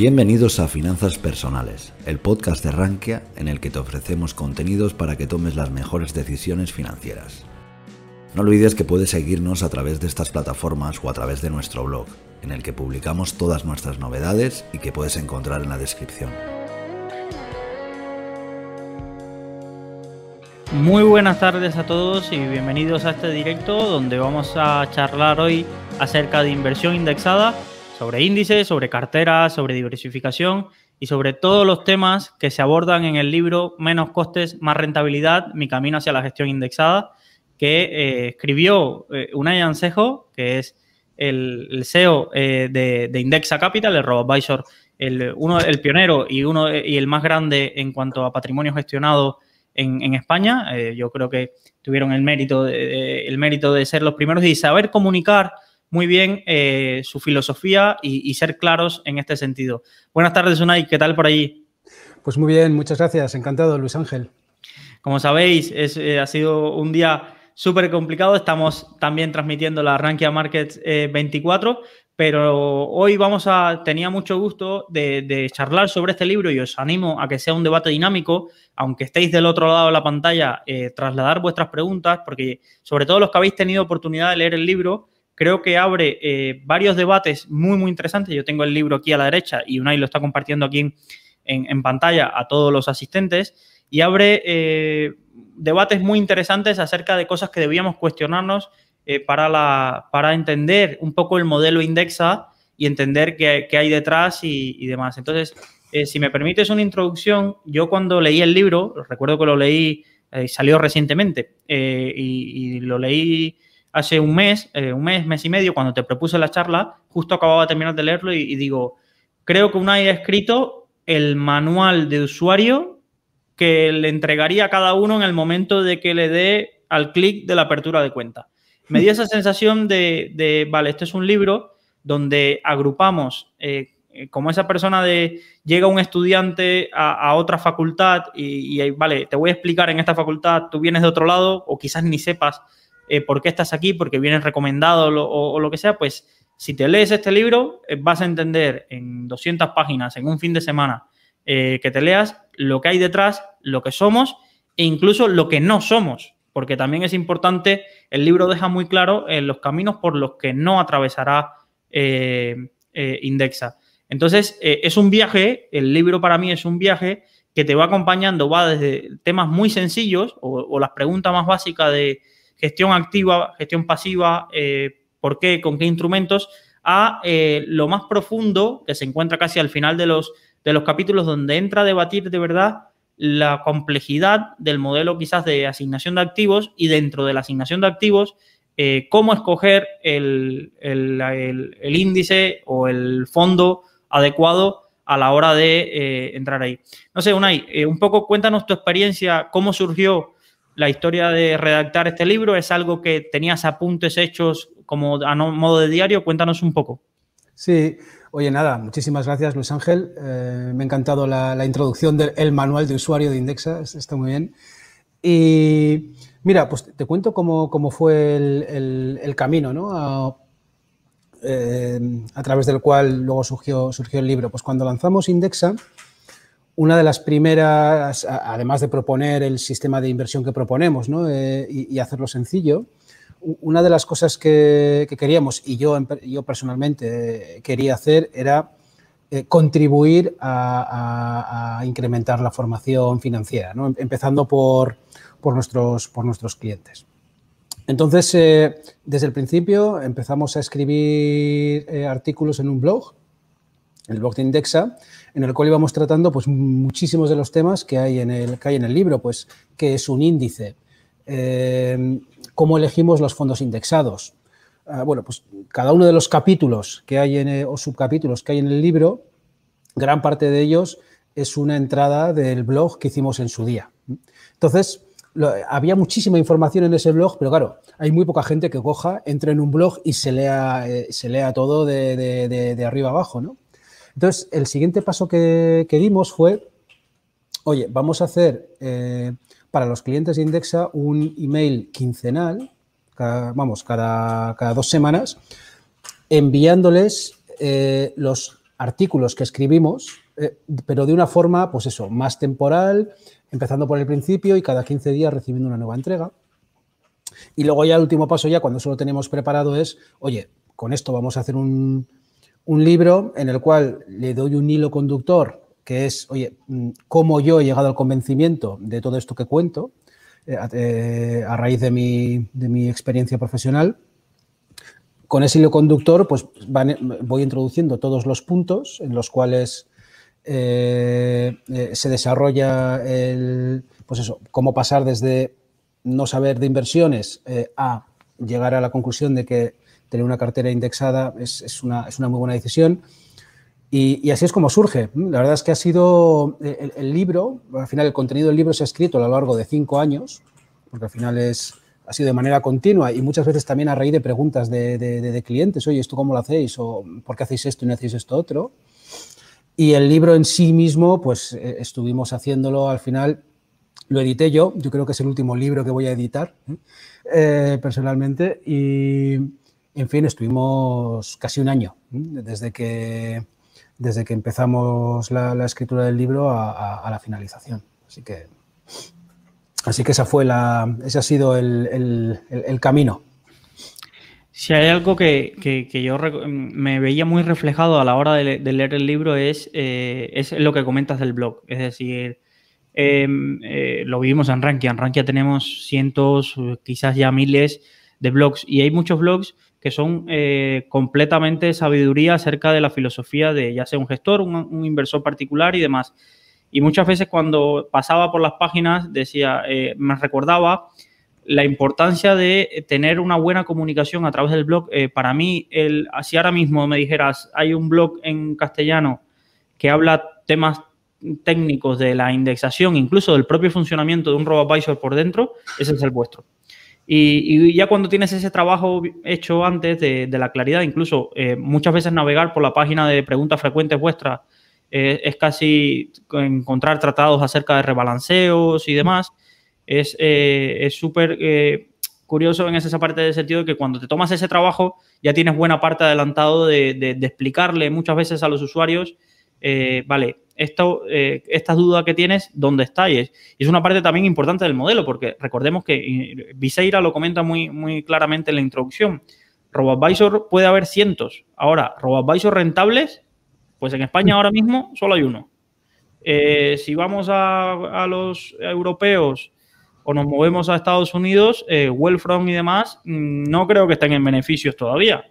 Bienvenidos a Finanzas Personales, el podcast de Rankia en el que te ofrecemos contenidos para que tomes las mejores decisiones financieras. No olvides que puedes seguirnos a través de estas plataformas o a través de nuestro blog, en el que publicamos todas nuestras novedades y que puedes encontrar en la descripción. Muy buenas tardes a todos y bienvenidos a este directo donde vamos a charlar hoy acerca de inversión indexada sobre índices, sobre carteras, sobre diversificación y sobre todos los temas que se abordan en el libro Menos costes, más rentabilidad, mi camino hacia la gestión indexada, que eh, escribió eh, Unai que es el, CEO eh, de, Indexa Capital, el RoboAdvisor, el, uno, el pionero y, uno, y el más grande en cuanto a patrimonio gestionado en, España. yo creo que tuvieron el mérito, el mérito de ser los primeros y saber comunicar muy bien eh, su filosofía y, ser claros en este sentido. Buenas tardes, Unai, ¿qué tal por allí? Pues muy bien, muchas gracias, encantado, Luis Ángel. Como sabéis, eh, ha sido un día súper complicado, estamos también transmitiendo la Rankia Markets 24, eh, pero hoy vamos a, tenía mucho gusto de, charlar sobre este libro y os animo a que sea un debate dinámico, aunque estéis del otro lado de la pantalla, trasladar vuestras preguntas, porque sobre todo los que habéis tenido oportunidad de leer el libro, creo que abre eh, varios debates muy, muy interesantes. Yo tengo el libro aquí a la derecha y Unai lo está compartiendo aquí en, pantalla a todos los asistentes y abre eh, debates muy interesantes acerca de cosas que debíamos cuestionarnos eh, para, la, para entender un poco el modelo Indexa y entender qué, hay detrás y, demás. Entonces, si me permites una introducción, yo cuando leí el libro, recuerdo que lo leí, salió recientemente y, y lo leí hace un mes, eh, un mes, mes y medio, cuando te propuse la charla, justo acababa de terminar de leerlo y, digo, creo que Unai ha escrito el manual de usuario que le entregaría a cada uno en el momento de que le dé al clic de la apertura de cuenta. Me dio esa sensación de, vale, este es un libro donde agrupamos, eh, como esa persona de, llega un estudiante a, otra facultad y, y, vale, te voy a explicar en esta facultad, tú vienes de otro lado o quizás ni sepas eh, por qué estás aquí, porque vienes recomendado o, lo que sea, pues si te lees este libro eh, vas a entender en 200 páginas, en un fin de semana, eh, que te leas lo que hay detrás, lo que somos e incluso lo que no somos, porque también es importante, el libro deja muy claro los caminos por los que no atravesará Indexa. Entonces, es un viaje, el libro para mí es un viaje que te va acompañando, va desde temas muy sencillos o las preguntas más básicas de gestión activa, gestión pasiva, eh, por qué, con qué instrumentos, a eh, lo más profundo que se encuentra casi al final de los, de los capítulos donde entra a debatir de verdad la complejidad del modelo quizás de asignación de activos y dentro de la asignación de activos, eh, cómo escoger el, índice o el fondo adecuado a la hora de entrar ahí. No sé, Unai, un poco cuéntanos tu experiencia, cómo surgió la historia de redactar este libro? ¿Es algo que tenías apuntes hechos como a modo de diario? Cuéntanos un poco. Sí, oye, nada, muchísimas gracias Luis Ángel. Eh, me ha encantado la, introducción del manual de usuario de Indexa, está muy bien. Y mira, pues te cuento cómo, fue el, camino, ¿no? A, eh, a, través del cual luego surgió, surgió el libro. Pues cuando lanzamos Indexa, una de las primeras, además de proponer el sistema de inversión que proponemos eh, y, hacerlo sencillo, una de las cosas que, queríamos, y yo, yo personalmente eh, quería hacer, era eh, contribuir a, incrementar la formación financiera, empezando por, nuestros, por nuestros clientes. Entonces, desde el principio empezamos a escribir artículos en un blog, el blog de Indexa, en el cual íbamos tratando pues, muchísimos de los temas que hay en el, que hay en el libro, pues qué es un índice, eh, cómo elegimos los fondos indexados. Ah, bueno, pues cada uno de los capítulos que hay en, o subcapítulos que hay en el libro, gran parte de ellos es una entrada del blog que hicimos en su día. Entonces, había muchísima información en ese blog, pero claro, hay muy poca gente que coja, entre en un blog y se lea, eh, se lea todo de, de, de arriba abajo, ¿no? Entonces, el siguiente paso que, dimos fue, oye, vamos a hacer eh, para los clientes de Indexa un email quincenal, vamos, cada, dos semanas, enviándoles eh, los artículos que escribimos, eh, pero de una forma, pues eso, más temporal, empezando por el principio y cada 15 días recibiendo una nueva entrega. Y luego ya el último paso, ya cuando eso lo tenemos preparado, es, oye, con esto vamos a hacer un, un libro en el cual le doy un hilo conductor, que es, oye, mm, cómo yo he llegado al convencimiento de todo esto que cuento, eh, eh, a raíz de mi, de mi, experiencia profesional. Con ese hilo conductor, pues voy introduciendo todos los puntos en los cuales eh, se desarrolla el, pues eso, cómo pasar desde no saber de inversiones a llegar a la conclusión de que tener una cartera indexada es, una, es una, muy buena decisión. Y, así es como surge. La verdad es que ha sido el, libro, al final el contenido del libro se ha escrito a lo largo de cinco años, porque al final es, ha sido de manera continua y muchas veces también a raíz de preguntas de, clientes, oye, ¿esto cómo lo hacéis? ¿O por qué hacéis esto y no hacéis esto otro? Y el libro en sí mismo, pues eh, estuvimos haciéndolo al final, lo edité yo, yo creo que es el último libro que voy a editar eh, personalmente y, en fin, estuvimos casi un año desde que desde que empezamos la, escritura del libro a, la finalización. Así que, así que esa fue la, ese ha sido el, camino. Si hay algo que, yo me veía muy reflejado a la hora de, leer el libro es, eh, es lo que comentas del blog. Es decir, em, eh, lo vivimos en Rankia. En Rankia tenemos cientos, quizás ya miles de blogs y hay muchos blogs que son eh, completamente sabiduría acerca de la filosofía de ya sea un gestor, un, inversor particular y demás. Y muchas veces cuando pasaba por las páginas decía, eh, me recordaba la importancia de tener una buena comunicación a través del blog. Eh, para mí, el, si ahora mismo me dijeras, hay un blog en castellano que habla temas técnicos de la indexación, incluso del propio funcionamiento de un RoboAdvisor por dentro, ese es el vuestro. Y, ya cuando tienes ese trabajo hecho antes de, la claridad, incluso eh, muchas veces navegar por la página de preguntas frecuentes vuestras eh, es casi encontrar tratados acerca de rebalanceos y demás. Es eh, súper curioso en esa parte de sentido que cuando te tomas ese trabajo ya tienes buena parte adelantado de, de explicarle muchas veces a los usuarios, vale, esto, eh, esta duda que tienes, ¿dónde está? Y es, una parte también importante del modelo, porque recordemos que eh, Viseira lo comenta muy, muy claramente en la introducción. RoboAdvisor puede haber cientos. Ahora, RoboAdvisor rentables, pues en España ahora mismo solo hay uno. Eh, si vamos a, los europeos o nos movemos a Estados Unidos, eh, y demás, mm, no creo que estén en beneficios todavía.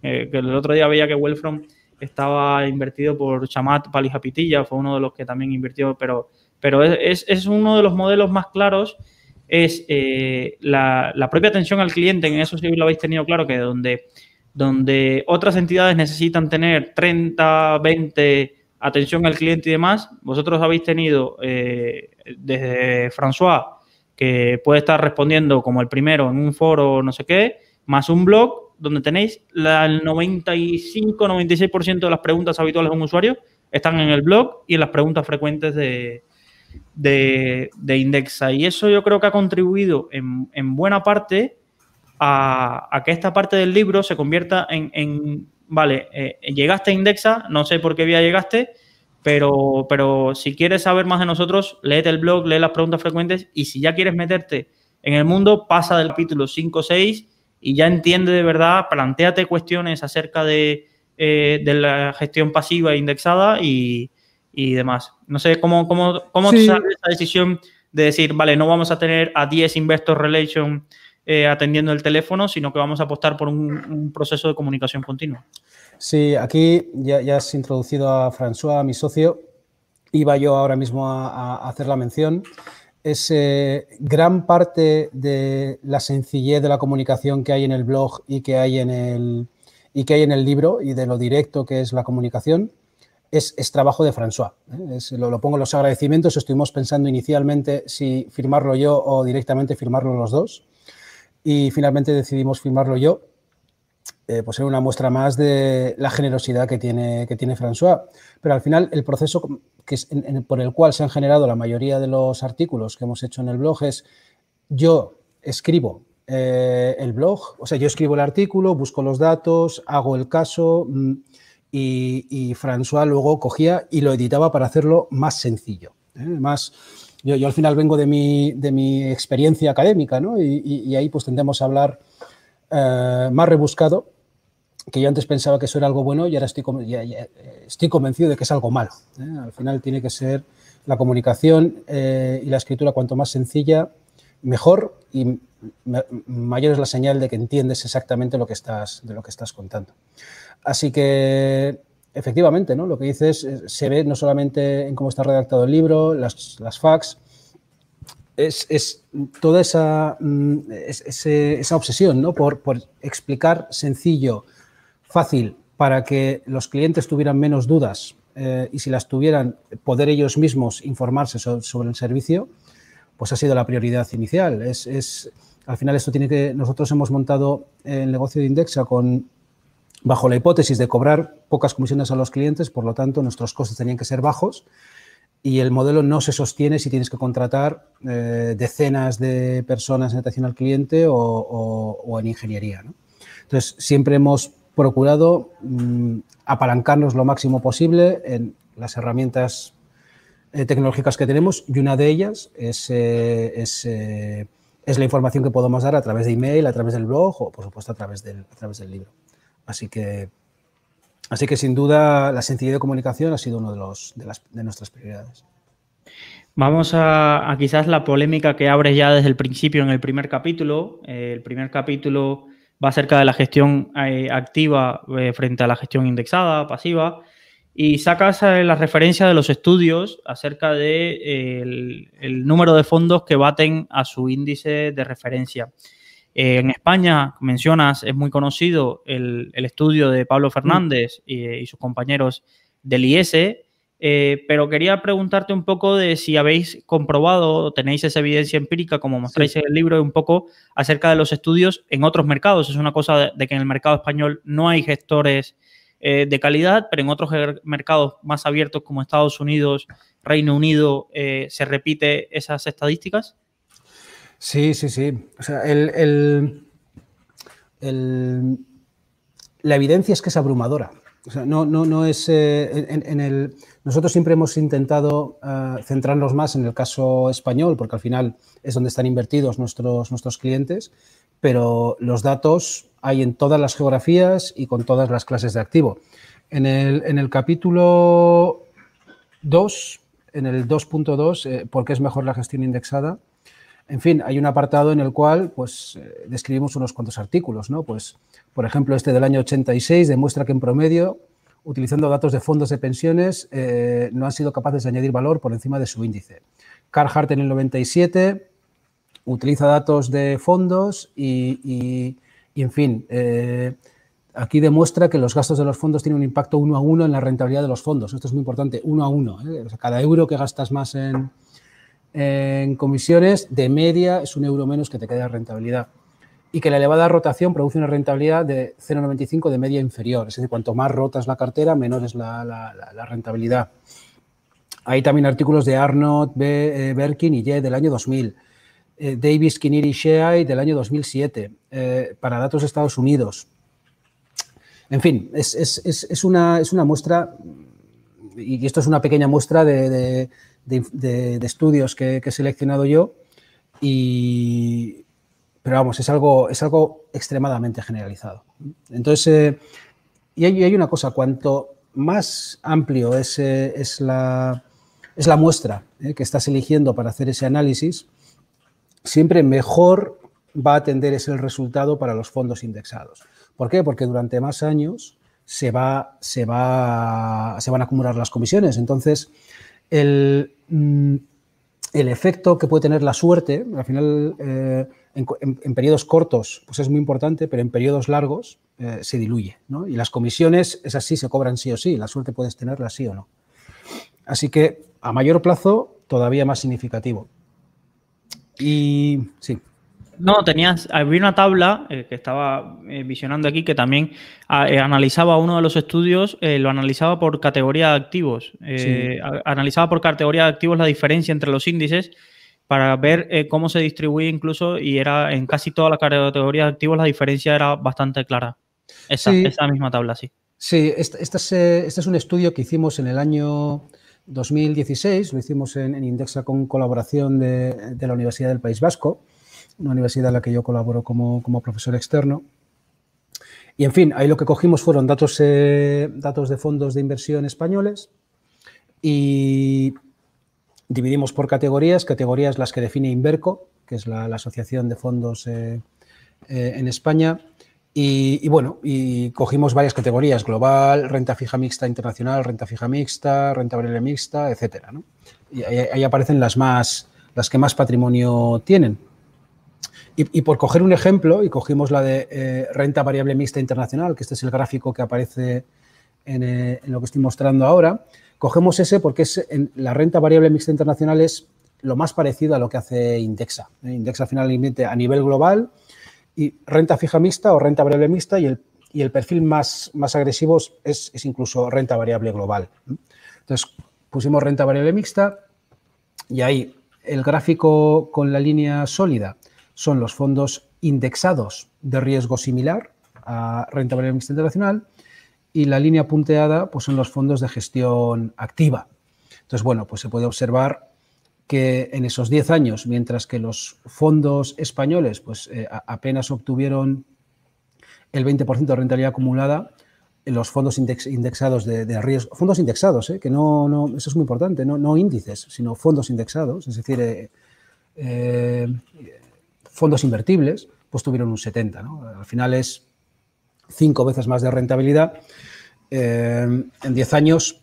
que el otro día veía que Wellfront estaba invertido por Chamat Palijapitilla, fue uno de los que también invirtió, pero, pero es, es uno de los modelos más claros, es eh, la, propia atención al cliente, en eso sí lo habéis tenido claro, que donde, donde otras entidades necesitan tener 30, 20 atención al cliente y demás, vosotros habéis tenido eh, desde François, que puede estar respondiendo como el primero en un foro no sé qué, más un blog donde tenéis el 95-96% de las preguntas habituales de un usuario están en el blog y en las preguntas frecuentes de, de, Indexa. Y eso yo creo que ha contribuido en, buena parte a, que esta parte del libro se convierta en, vale, eh, llegaste a Indexa, no sé por qué vía llegaste, pero, pero si quieres saber más de nosotros, léete el blog, lee las preguntas frecuentes y si ya quieres meterte en el mundo, pasa del capítulo 5 6 y ya entiende de verdad, planteate cuestiones acerca de, eh, la gestión pasiva e indexada y, demás. No sé cómo, cómo, cómo esa decisión de decir, vale, no vamos a tener a 10 Investor Relation eh, atendiendo el teléfono, sino que vamos a apostar por un, proceso de comunicación continua. Sí, aquí ya, has introducido a François, mi socio. Iba yo ahora mismo a hacer la mención es gran parte de la sencillez de la comunicación que hay en el blog y que hay en el, y que hay en el libro y de lo directo que es la comunicación, es, trabajo de François. ¿eh? lo, pongo en los agradecimientos. Estuvimos pensando inicialmente si firmarlo yo o directamente firmarlo los dos. Y finalmente decidimos firmarlo yo, eh, pues era una muestra más de la generosidad que tiene, que tiene François. Pero al final el proceso que es por el cual se han generado la mayoría de los artículos que hemos hecho en el blog es yo escribo eh, el blog, o sea, yo escribo el artículo, busco los datos, hago el caso mm, y, François luego cogía y lo editaba para hacerlo más sencillo. ¿eh? Más, yo, al final vengo de mi, de mi experiencia académica ¿no? y, ahí pues tendemos a hablar eh, más rebuscado, que yo antes pensaba que eso era algo bueno y ahora estoy, estoy convencido de que es algo malo. ¿eh? Al final tiene que ser la comunicación y la escritura cuanto más sencilla, mejor y mayor es la señal de que entiendes exactamente lo que estás, de lo que estás contando. Así que, efectivamente, ¿no? lo que dices eh, se ve no solamente en cómo está redactado el libro, las, las facts, es, toda esa, mm, esa obsesión ¿no? por, explicar sencillo, fácil, para que los clientes tuvieran menos dudas eh, y si las tuvieran, poder ellos mismos informarse sobre, el servicio, pues ha sido la prioridad inicial. Es, al final esto tiene que, nosotros hemos montado el negocio de Indexa con bajo la hipótesis de cobrar pocas comisiones a los clientes, por lo tanto, nuestros costes tenían que ser bajos y el modelo no se sostiene si tienes que contratar eh, decenas de personas en atención al cliente o, en ingeniería. Entonces, siempre hemos procurado mm, apalancarnos lo máximo posible en las herramientas eh, tecnológicas que tenemos y una de ellas es, eh, es, la información que podemos dar a través de email, a través del blog o, por supuesto, a través del, a través del libro. Así que, así que sin duda la sencillez de comunicación ha sido una de, los, de, nuestras prioridades. Vamos a, quizás la polémica que abres ya desde el principio en el primer capítulo. Eh, el primer capítulo va acerca de la gestión eh, activa eh, frente a la gestión indexada, pasiva, y sacas la referencia de los estudios acerca del de, el número de fondos que baten a su índice de referencia. Eh, en España, mencionas, es muy conocido el, estudio de Pablo Fernández y, sus compañeros del IES, eh, pero quería preguntarte un poco de si habéis comprobado, tenéis esa evidencia empírica, como mostráis en el libro, un poco acerca de los estudios en otros mercados. Es una cosa de, que en el mercado español no hay gestores eh, de calidad, pero en otros mercados más abiertos como Estados Unidos, Reino Unido, ¿se repite esas estadísticas? Sí, sí, sí. O sea, el, la evidencia es que es abrumadora. No, no, no es. Eh, en, el, nosotros siempre hemos intentado eh, centrarnos más en el caso español, porque al final es donde están invertidos nuestros, nuestros clientes, pero los datos hay en todas las geografías y con todas las clases de activo. En el, en el capítulo 2, en el 2.2, eh, ¿por qué es mejor la gestión indexada? En fin, hay un apartado en el cual pues, eh, describimos unos cuantos artículos. ¿no? Pues, por ejemplo, este del año 86 demuestra que en promedio, utilizando datos de fondos de pensiones, eh, no han sido capaces de añadir valor por encima de su índice. Carhartt en el 97 utiliza datos de fondos y, en fin, eh, aquí demuestra que los gastos de los fondos tienen un impacto uno a uno en la rentabilidad de los fondos. Esto es muy importante, uno a uno. cada euro que gastas más en, en comisiones, de media es un euro menos que te queda rentabilidad. Y que la elevada rotación produce una rentabilidad de 0,95 de media inferior. Es decir, cuanto más rotas la cartera, menor es la, rentabilidad. Hay también artículos de Arnold, B, eh, Berkin y Y del año 2000. Eh, Davis, Kiniri y Shea del año 2007, eh, para datos de Estados Unidos. En fin, es, una, es una muestra, y esto es una pequeña muestra de, estudios que, he seleccionado yo, y, pero vamos, es algo, es algo extremadamente generalizado. Entonces, eh, y hay, una cosa, cuanto más amplio es, eh, es, la, es la, muestra eh, que estás eligiendo para hacer ese análisis, siempre mejor va a atender ese resultado para los fondos indexados. ¿Por qué? Porque durante más años se, va, se, va, se van a acumular las comisiones. Entonces, Mm, el, efecto que puede tener la suerte, al final eh, en, periodos cortos pues es muy importante, pero en periodos largos eh, se diluye. Y las comisiones, es así, se cobran sí o sí, la suerte puedes tenerla sí o no. Así que a mayor plazo, todavía más significativo. Y sí. No, tenías, había una tabla eh, que estaba eh, visionando aquí que también ah, eh, analizaba uno de los estudios, lo analizaba por categoría de activos. Analizaba por categoría de activos la diferencia entre los índices para ver cómo se distribuye incluso y era en casi todas las categorías de activos la diferencia era bastante clara. Esa, esa misma tabla, sí. Sí, este, este, es, un estudio que hicimos en el año 2016, lo hicimos en, Indexa con colaboración de, la Universidad del País Vasco, una universidad en la que yo colaboro como, profesor externo. Y en fin, ahí lo que cogimos fueron datos, datos de fondos de inversión españoles y dividimos por categorías, categorías las que define Inverco, que es la, Asociación de Fondos eh, eh, en España. Y, bueno, y cogimos varias categorías, global, renta fija mixta internacional, renta fija mixta, renta variable mixta, etcétera. Y ahí, aparecen las, más, las que más patrimonio tienen. Y, por coger un ejemplo, y cogimos la de eh, renta variable mixta internacional, que este es el gráfico que aparece en, en, lo que estoy mostrando ahora, cogemos ese porque es, en, la renta variable mixta internacional es lo más parecido a lo que hace Indexa. ¿eh? Indexa finalmente a nivel global y renta fija mixta o renta variable mixta y el, y el perfil más, más agresivo es, es, incluso renta variable global. Entonces pusimos renta variable mixta y ahí el gráfico con la línea sólida son los fondos indexados de riesgo similar a renta variable internacional y la línea punteada pues son los fondos de gestión activa. Entonces, bueno, pues se puede observar que en esos 10 años, mientras que los fondos españoles pues, eh, apenas obtuvieron el 20% de rentabilidad acumulada, los fondos indexados de, riesgo, fondos indexados, eh, que no, no, eso es muy importante, no, no, índices, sino fondos indexados, es decir, eh, fondos invertibles, pues tuvieron un 70. Al final es cinco veces más de rentabilidad. en 10 años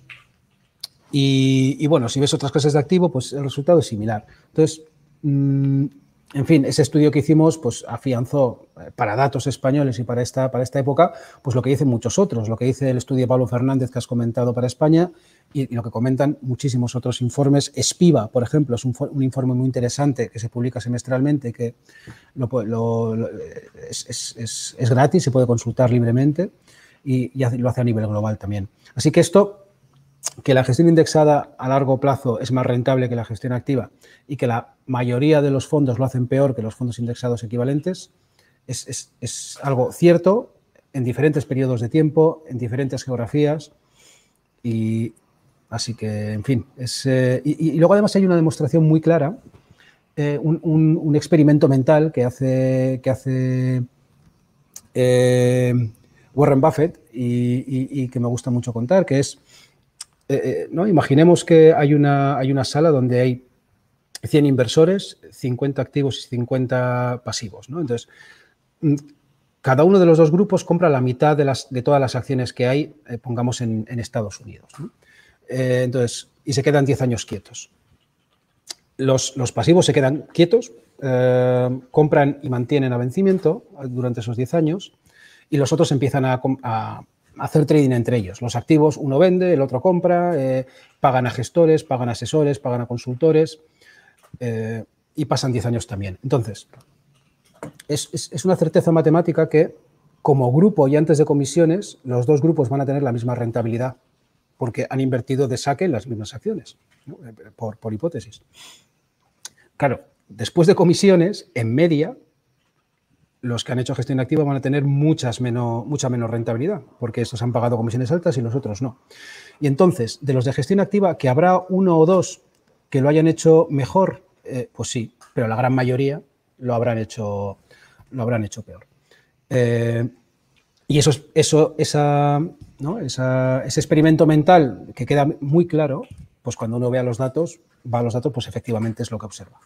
y, bueno, si ves otras clases de activo, pues el resultado es similar. Entonces, mm, en fin, ese estudio que hicimos, pues afianzó eh, para datos españoles y para esta, para esta época, pues lo que dicen muchos otros, lo que dice el estudio de Pablo Fernández que has comentado para España y, lo que comentan muchísimos otros informes. Espiva, por ejemplo, es un, informe muy interesante que se publica semestralmente, que es, gratis, se puede consultar libremente y, y lo hace a nivel global también. Así que esto que la gestión indexada a largo plazo es más rentable que la gestión activa y que la mayoría de los fondos lo hacen peor que los fondos indexados equivalentes, es, algo cierto en diferentes periodos de tiempo, en diferentes geografías y así que, en fin, es, eh, y, luego además hay una demostración muy clara, eh, un, experimento mental que hace, que hace eh, Warren Buffett y que me gusta mucho contar, que es ¿no? Imaginemos que hay una, hay una sala donde hay 100 inversores, 50 activos y 50 pasivos. Entonces, mm, cada uno de los dos grupos compra la mitad de, todas las acciones que hay, eh, pongamos, en, Estados Unidos. entonces, y se quedan 10 años quietos. Los, pasivos se quedan quietos, compran y mantienen a vencimiento durante esos 10 años y los otros empiezan a, hacer trading entre ellos. Los activos, uno vende, el otro compra, eh, pagan a gestores, pagan a asesores, pagan a consultores eh, y pasan 10 años también. Entonces, es, una certeza matemática que como grupo y antes de comisiones, los dos grupos van a tener la misma rentabilidad porque han invertido de saque en las mismas acciones, eh, por, por hipótesis. Claro, después de comisiones, en media, los que han hecho gestión activa van a tener muchas menos, mucha menos rentabilidad, porque estos han pagado comisiones altas y los otros no. Y entonces, de los de gestión activa, que habrá uno o dos que lo hayan hecho mejor, eh, pues sí, pero la gran mayoría lo habrán hecho, lo habrán hecho peor. Eh, y eso, eso esa, ese experimento mental que queda muy claro, pues cuando uno vea los datos, va a los datos, pues efectivamente es lo que observa.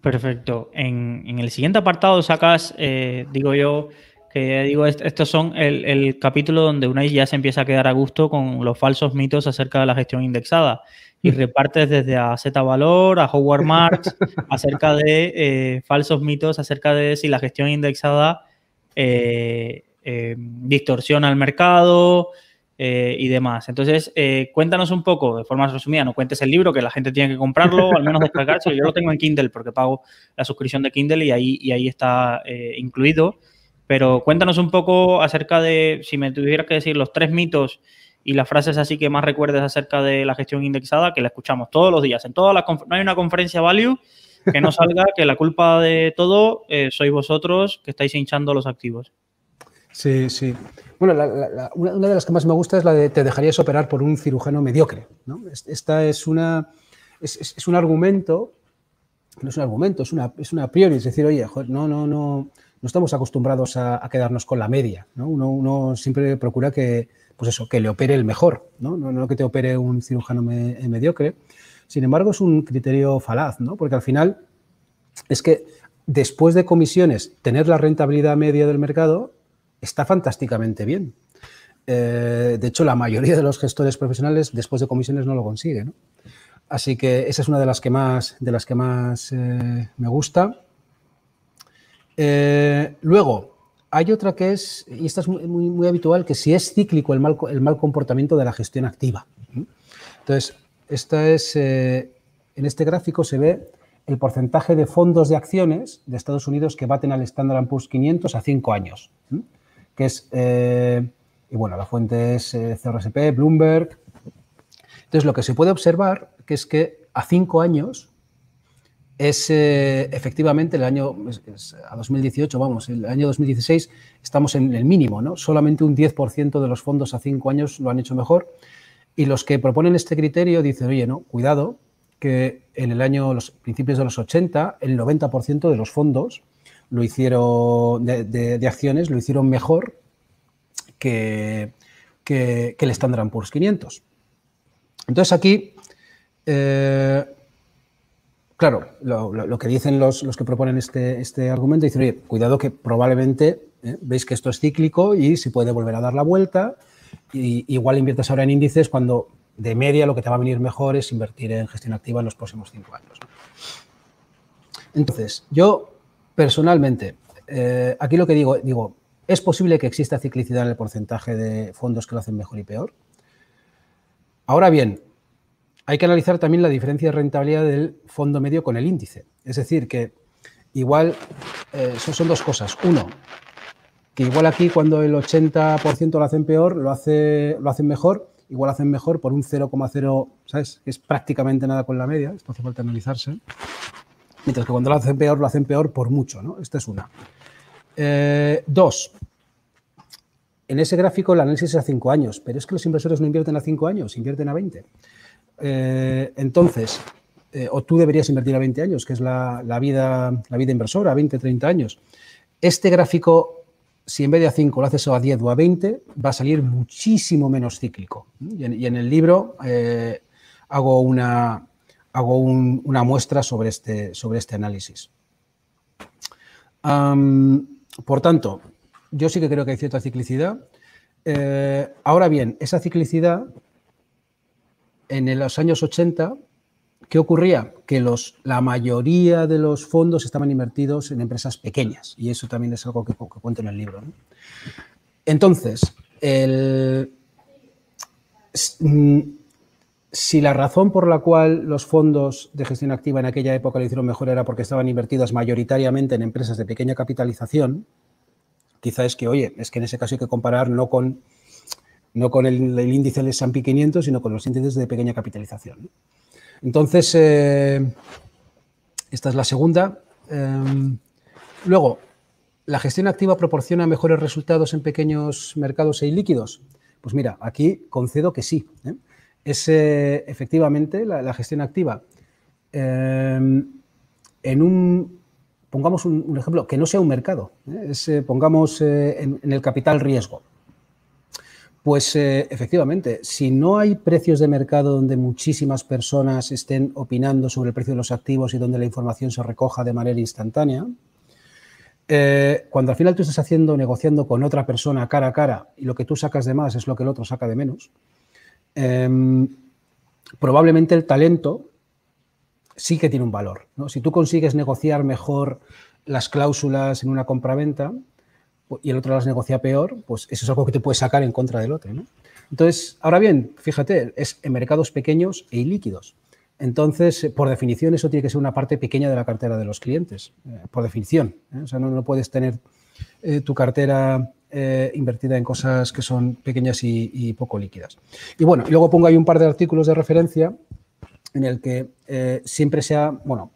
Perfecto. En, el siguiente apartado sacas, eh, digo yo, que digo, estos son el, capítulo donde Unai ya se empieza a quedar a gusto con los falsos mitos acerca de la gestión indexada y repartes desde a Z Valor, a Howard Marks, acerca de eh, falsos mitos acerca de si la gestión indexada eh, distorsiona el mercado, eh, y demás. Entonces, eh, cuéntanos un poco, de forma resumida, no cuentes el libro, que la gente tiene que comprarlo, al menos descargarse. Yo lo tengo en Kindle porque pago la suscripción de Kindle y ahí, y ahí está eh, incluido. Pero cuéntanos un poco acerca de, si me tuvieras que decir los tres mitos y las frases así que más recuerdes acerca de la gestión indexada, que la escuchamos todos los días. En todas las no hay una conferencia value que no salga que la culpa de todo sois vosotros que estáis hinchando los activos. Sí, sí. Bueno, una de las que más me gusta es la de te dejarías operar por un cirujano mediocre. Esta es, una, es, un argumento, no es un argumento, es una, es una priori, es decir, oye, no, no, no, no estamos acostumbrados a, quedarnos con la media. Uno, siempre procura que, pues eso, que le opere el mejor, no, no, que te opere un cirujano mediocre. Sin embargo, es un criterio falaz, ¿no? porque al final es que después de comisiones, tener la rentabilidad media del mercado está fantásticamente bien. Eh, de hecho, la mayoría de los gestores profesionales después de comisiones no lo consiguen. Así que esa es una de las que más, de las que más eh, me gusta. Eh, luego, hay otra que es, y esta es muy, habitual, que si es cíclico el mal, comportamiento de la gestión activa. Entonces, esta es, en este gráfico se ve el porcentaje de fondos de acciones de Estados Unidos que baten al Standard Poor's 500 a 5 años que es, eh, y bueno, la fuente es eh, CRSP, Bloomberg. Entonces, lo que se puede observar que es que a cinco años es eh, efectivamente el año, a 2018, vamos, el año 2016 estamos en el mínimo, ¿no? Solamente un 10% de los fondos a cinco años lo han hecho mejor. Y los que proponen este criterio dicen, oye, no, cuidado, que en el año, los principios de los 80, el 90% de los fondos lo hicieron, de, acciones, lo hicieron mejor que, que, el Standard Poor's 500. Entonces aquí, eh, claro, lo, que dicen los, los, que proponen este, este argumento, dicen, oye, cuidado que probablemente eh, veis que esto es cíclico y se puede volver a dar la vuelta. Y, igual inviertes ahora en índices cuando de media lo que te va a venir mejor es invertir en gestión activa en los próximos cinco años. Entonces, yo Personalmente, eh, aquí lo que digo, digo, ¿es posible que exista ciclicidad en el porcentaje de fondos que lo hacen mejor y peor? Ahora bien, hay que analizar también la diferencia de rentabilidad del fondo medio con el índice. Es decir, que igual eh, son, dos cosas. Uno, que igual aquí cuando el 80% lo hacen peor, lo, hace, lo hacen mejor, igual hacen mejor por un 0,0, ¿sabes? Es prácticamente nada con la media, esto hace falta analizarse mientras que cuando lo hacen peor, lo hacen peor por mucho. ¿no? Esta es una. Eh, dos, en ese gráfico el análisis es a cinco años, pero es que los inversores no invierten a cinco años, invierten a 20. Eh, entonces, eh, o tú deberías invertir a 20 años, que es la, vida, la vida inversora, a 20, 30 años. Este gráfico, si en vez de a 5 lo haces a 10 o a 20, va a salir muchísimo menos cíclico. Y en el libro hago una, hago una muestra sobre este, sobre este análisis. por tanto, yo sí que creo que hay cierta ciclicidad. Eh, ahora bien, esa ciclicidad en los años 80, ¿qué ocurría? Que los, la mayoría de los fondos estaban invertidos en empresas pequeñas y eso también es algo que, cuento en el libro. Entonces, mm, si la razón por la cual los fondos de gestión activa en aquella época lo hicieron mejor era porque estaban invertidas mayoritariamente en empresas de pequeña capitalización, quizá es que, oye, es que en ese caso hay que comparar no con, no con el, índice del S&P 500, sino con los índices de pequeña capitalización. Entonces, eh, esta es la segunda. Em, luego, ¿la gestión activa proporciona mejores resultados en pequeños mercados e ilíquidos? Pues mira, aquí concedo que sí. ¿eh? es eh, efectivamente la, gestión activa. En un, pongamos un, ejemplo, que no sea un mercado, ¿eh? Eh, pongamos en, el capital riesgo. Pues efectivamente, si no hay precios de mercado donde muchísimas personas estén opinando sobre el precio de los activos y donde la información se recoja de manera instantánea, cuando al final tú estás haciendo, negociando con otra persona cara a cara y lo que tú sacas de más es lo que el otro saca de menos, Em, probablemente el talento sí que tiene un valor. Si tú consigues negociar mejor las cláusulas en una compraventa y el otro las negocia peor, pues eso es algo que te puede sacar en contra del otro. Entonces, ahora bien, fíjate, es en mercados pequeños e ilíquidos. Entonces, por definición, eso tiene que ser una parte pequeña de la cartera de los clientes, eh, por definición. ¿eh? O sea, no, puedes tener eh, tu cartera eh, invertida en cosas que son pequeñas y, poco líquidas. Y bueno, luego pongo ahí un par de artículos de referencia en el que eh, siempre sea, bueno, eh,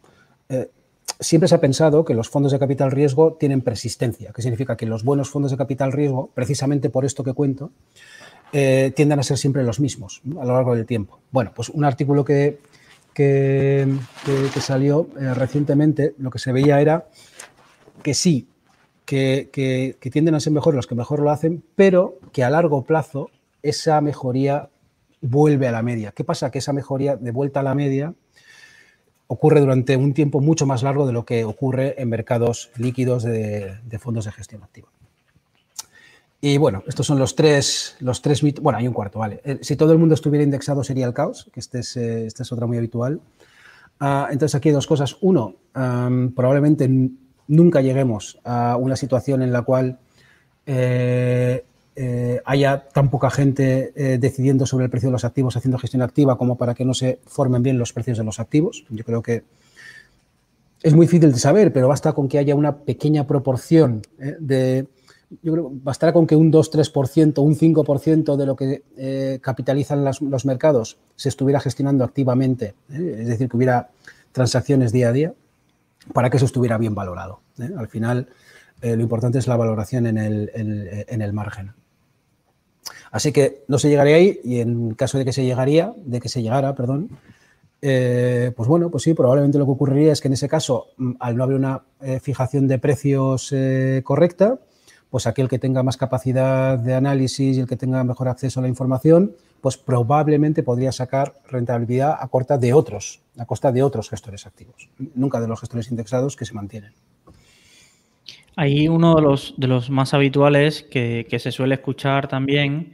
siempre se ha pensado que los fondos de capital riesgo tienen persistencia, que significa que los buenos fondos de capital riesgo, precisamente por esto que cuento, eh, tienden a ser siempre los mismos a lo largo del tiempo. Bueno, pues un artículo que, que, salió eh, recientemente, lo que se veía era que sí, que, que, tienden a ser mejores los que mejor lo hacen, pero que a largo plazo esa mejoría vuelve a la media. ¿Qué pasa? Que esa mejoría de vuelta a la media ocurre durante un tiempo mucho más largo de lo que ocurre en mercados líquidos de, fondos de gestión activa. Y bueno, estos son los tres, los tres Bueno, hay un cuarto, vale. Eh, si todo el mundo estuviera indexado sería el caos, que este es, eh, esta es otra muy habitual. Ah, entonces aquí hay dos cosas. Uno, probablemente nunca lleguemos a una situación en la cual eh, eh, haya tan poca gente eh, decidiendo sobre el precio de los activos, haciendo gestión activa, como para que no se formen bien los precios de los activos. Yo creo que es muy difícil de saber, pero basta con que haya una pequeña proporción eh, de... Yo creo bastará con que un 2-3%, un 5% de lo que capitalizan los mercados se estuviera gestionando activamente, es decir, que hubiera transacciones día a día, para que eso estuviera bien valorado. Al final, lo importante es la valoración en el margen. Así que no se llegaría ahí y en caso de que se llegaría, de que se llegara, perdón, eh, pues bueno, pues sí, probablemente lo que ocurriría es que en ese caso, mm, al no haber una eh, fijación de precios eh, correcta, pues aquel que tenga más capacidad de análisis y el que tenga mejor acceso a la información, pues probablemente podría sacar rentabilidad a costa de otros, a costa de otros gestores activos, nunca de los gestores indexados que se mantienen. Ahí uno de los, de los más habituales que, se suele escuchar también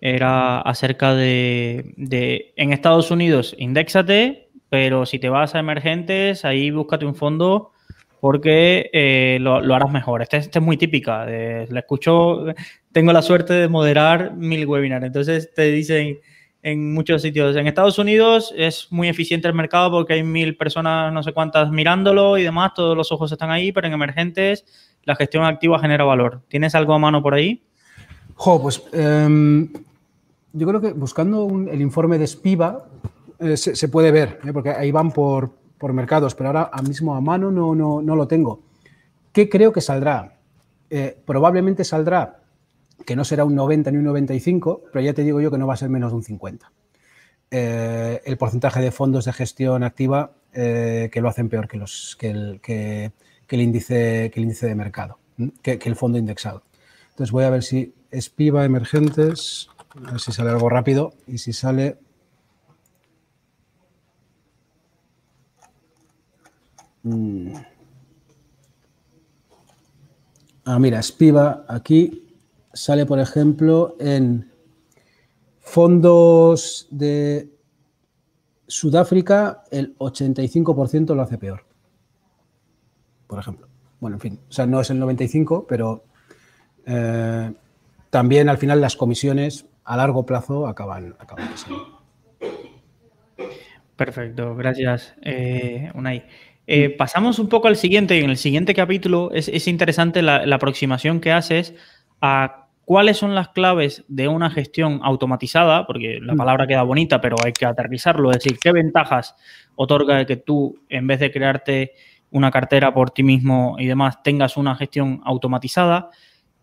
era acerca de, en Estados Unidos, indexate, pero si te vas a emergentes, ahí búscate un fondo porque eh, lo, harás mejor. Esta este es muy típica. la escucho, tengo la suerte de moderar mil webinars. Entonces te dicen en muchos sitios. En Estados Unidos es muy eficiente el mercado porque hay mil personas, no sé cuántas, mirándolo y demás, todos los ojos están ahí, pero en emergentes la gestión activa genera valor. ¿Tienes algo a mano por ahí? Jo, pues em, yo creo que buscando el informe de Spiva eh, se, puede ver, ¿eh? porque ahí van por, mercados, pero ahora mismo a mano no, no, no lo tengo. ¿Qué creo que saldrá? Eh, probablemente saldrá que no será un 90 ni un 95, pero ya te digo yo que no va a ser menos de un 50. el porcentaje de fondos de gestión activa que lo hacen peor que, los, que, el, que, que el índice, que el índice de mercado, que, el fondo indexado. Entonces voy a ver si es PIBA emergentes, a ver si sale algo rápido y si sale... Mm. Ah, mira, SPIVA aquí sale, por ejemplo, en fondos de Sudáfrica, el 85% lo hace peor por ejemplo. Bueno, en fin, o sea, no es el 95, pero eh, también al final las comisiones a largo plazo acaban, acaban Perfecto, gracias, eh, Unai. Eh, pasamos un poco al siguiente. En el siguiente capítulo es, interesante la, aproximación que haces a cuáles son las claves de una gestión automatizada, porque la mm. palabra queda bonita, pero hay que aterrizarlo. Es decir, qué ventajas otorga que tú, en vez de crearte una cartera por ti mismo y demás, tengas una gestión automatizada.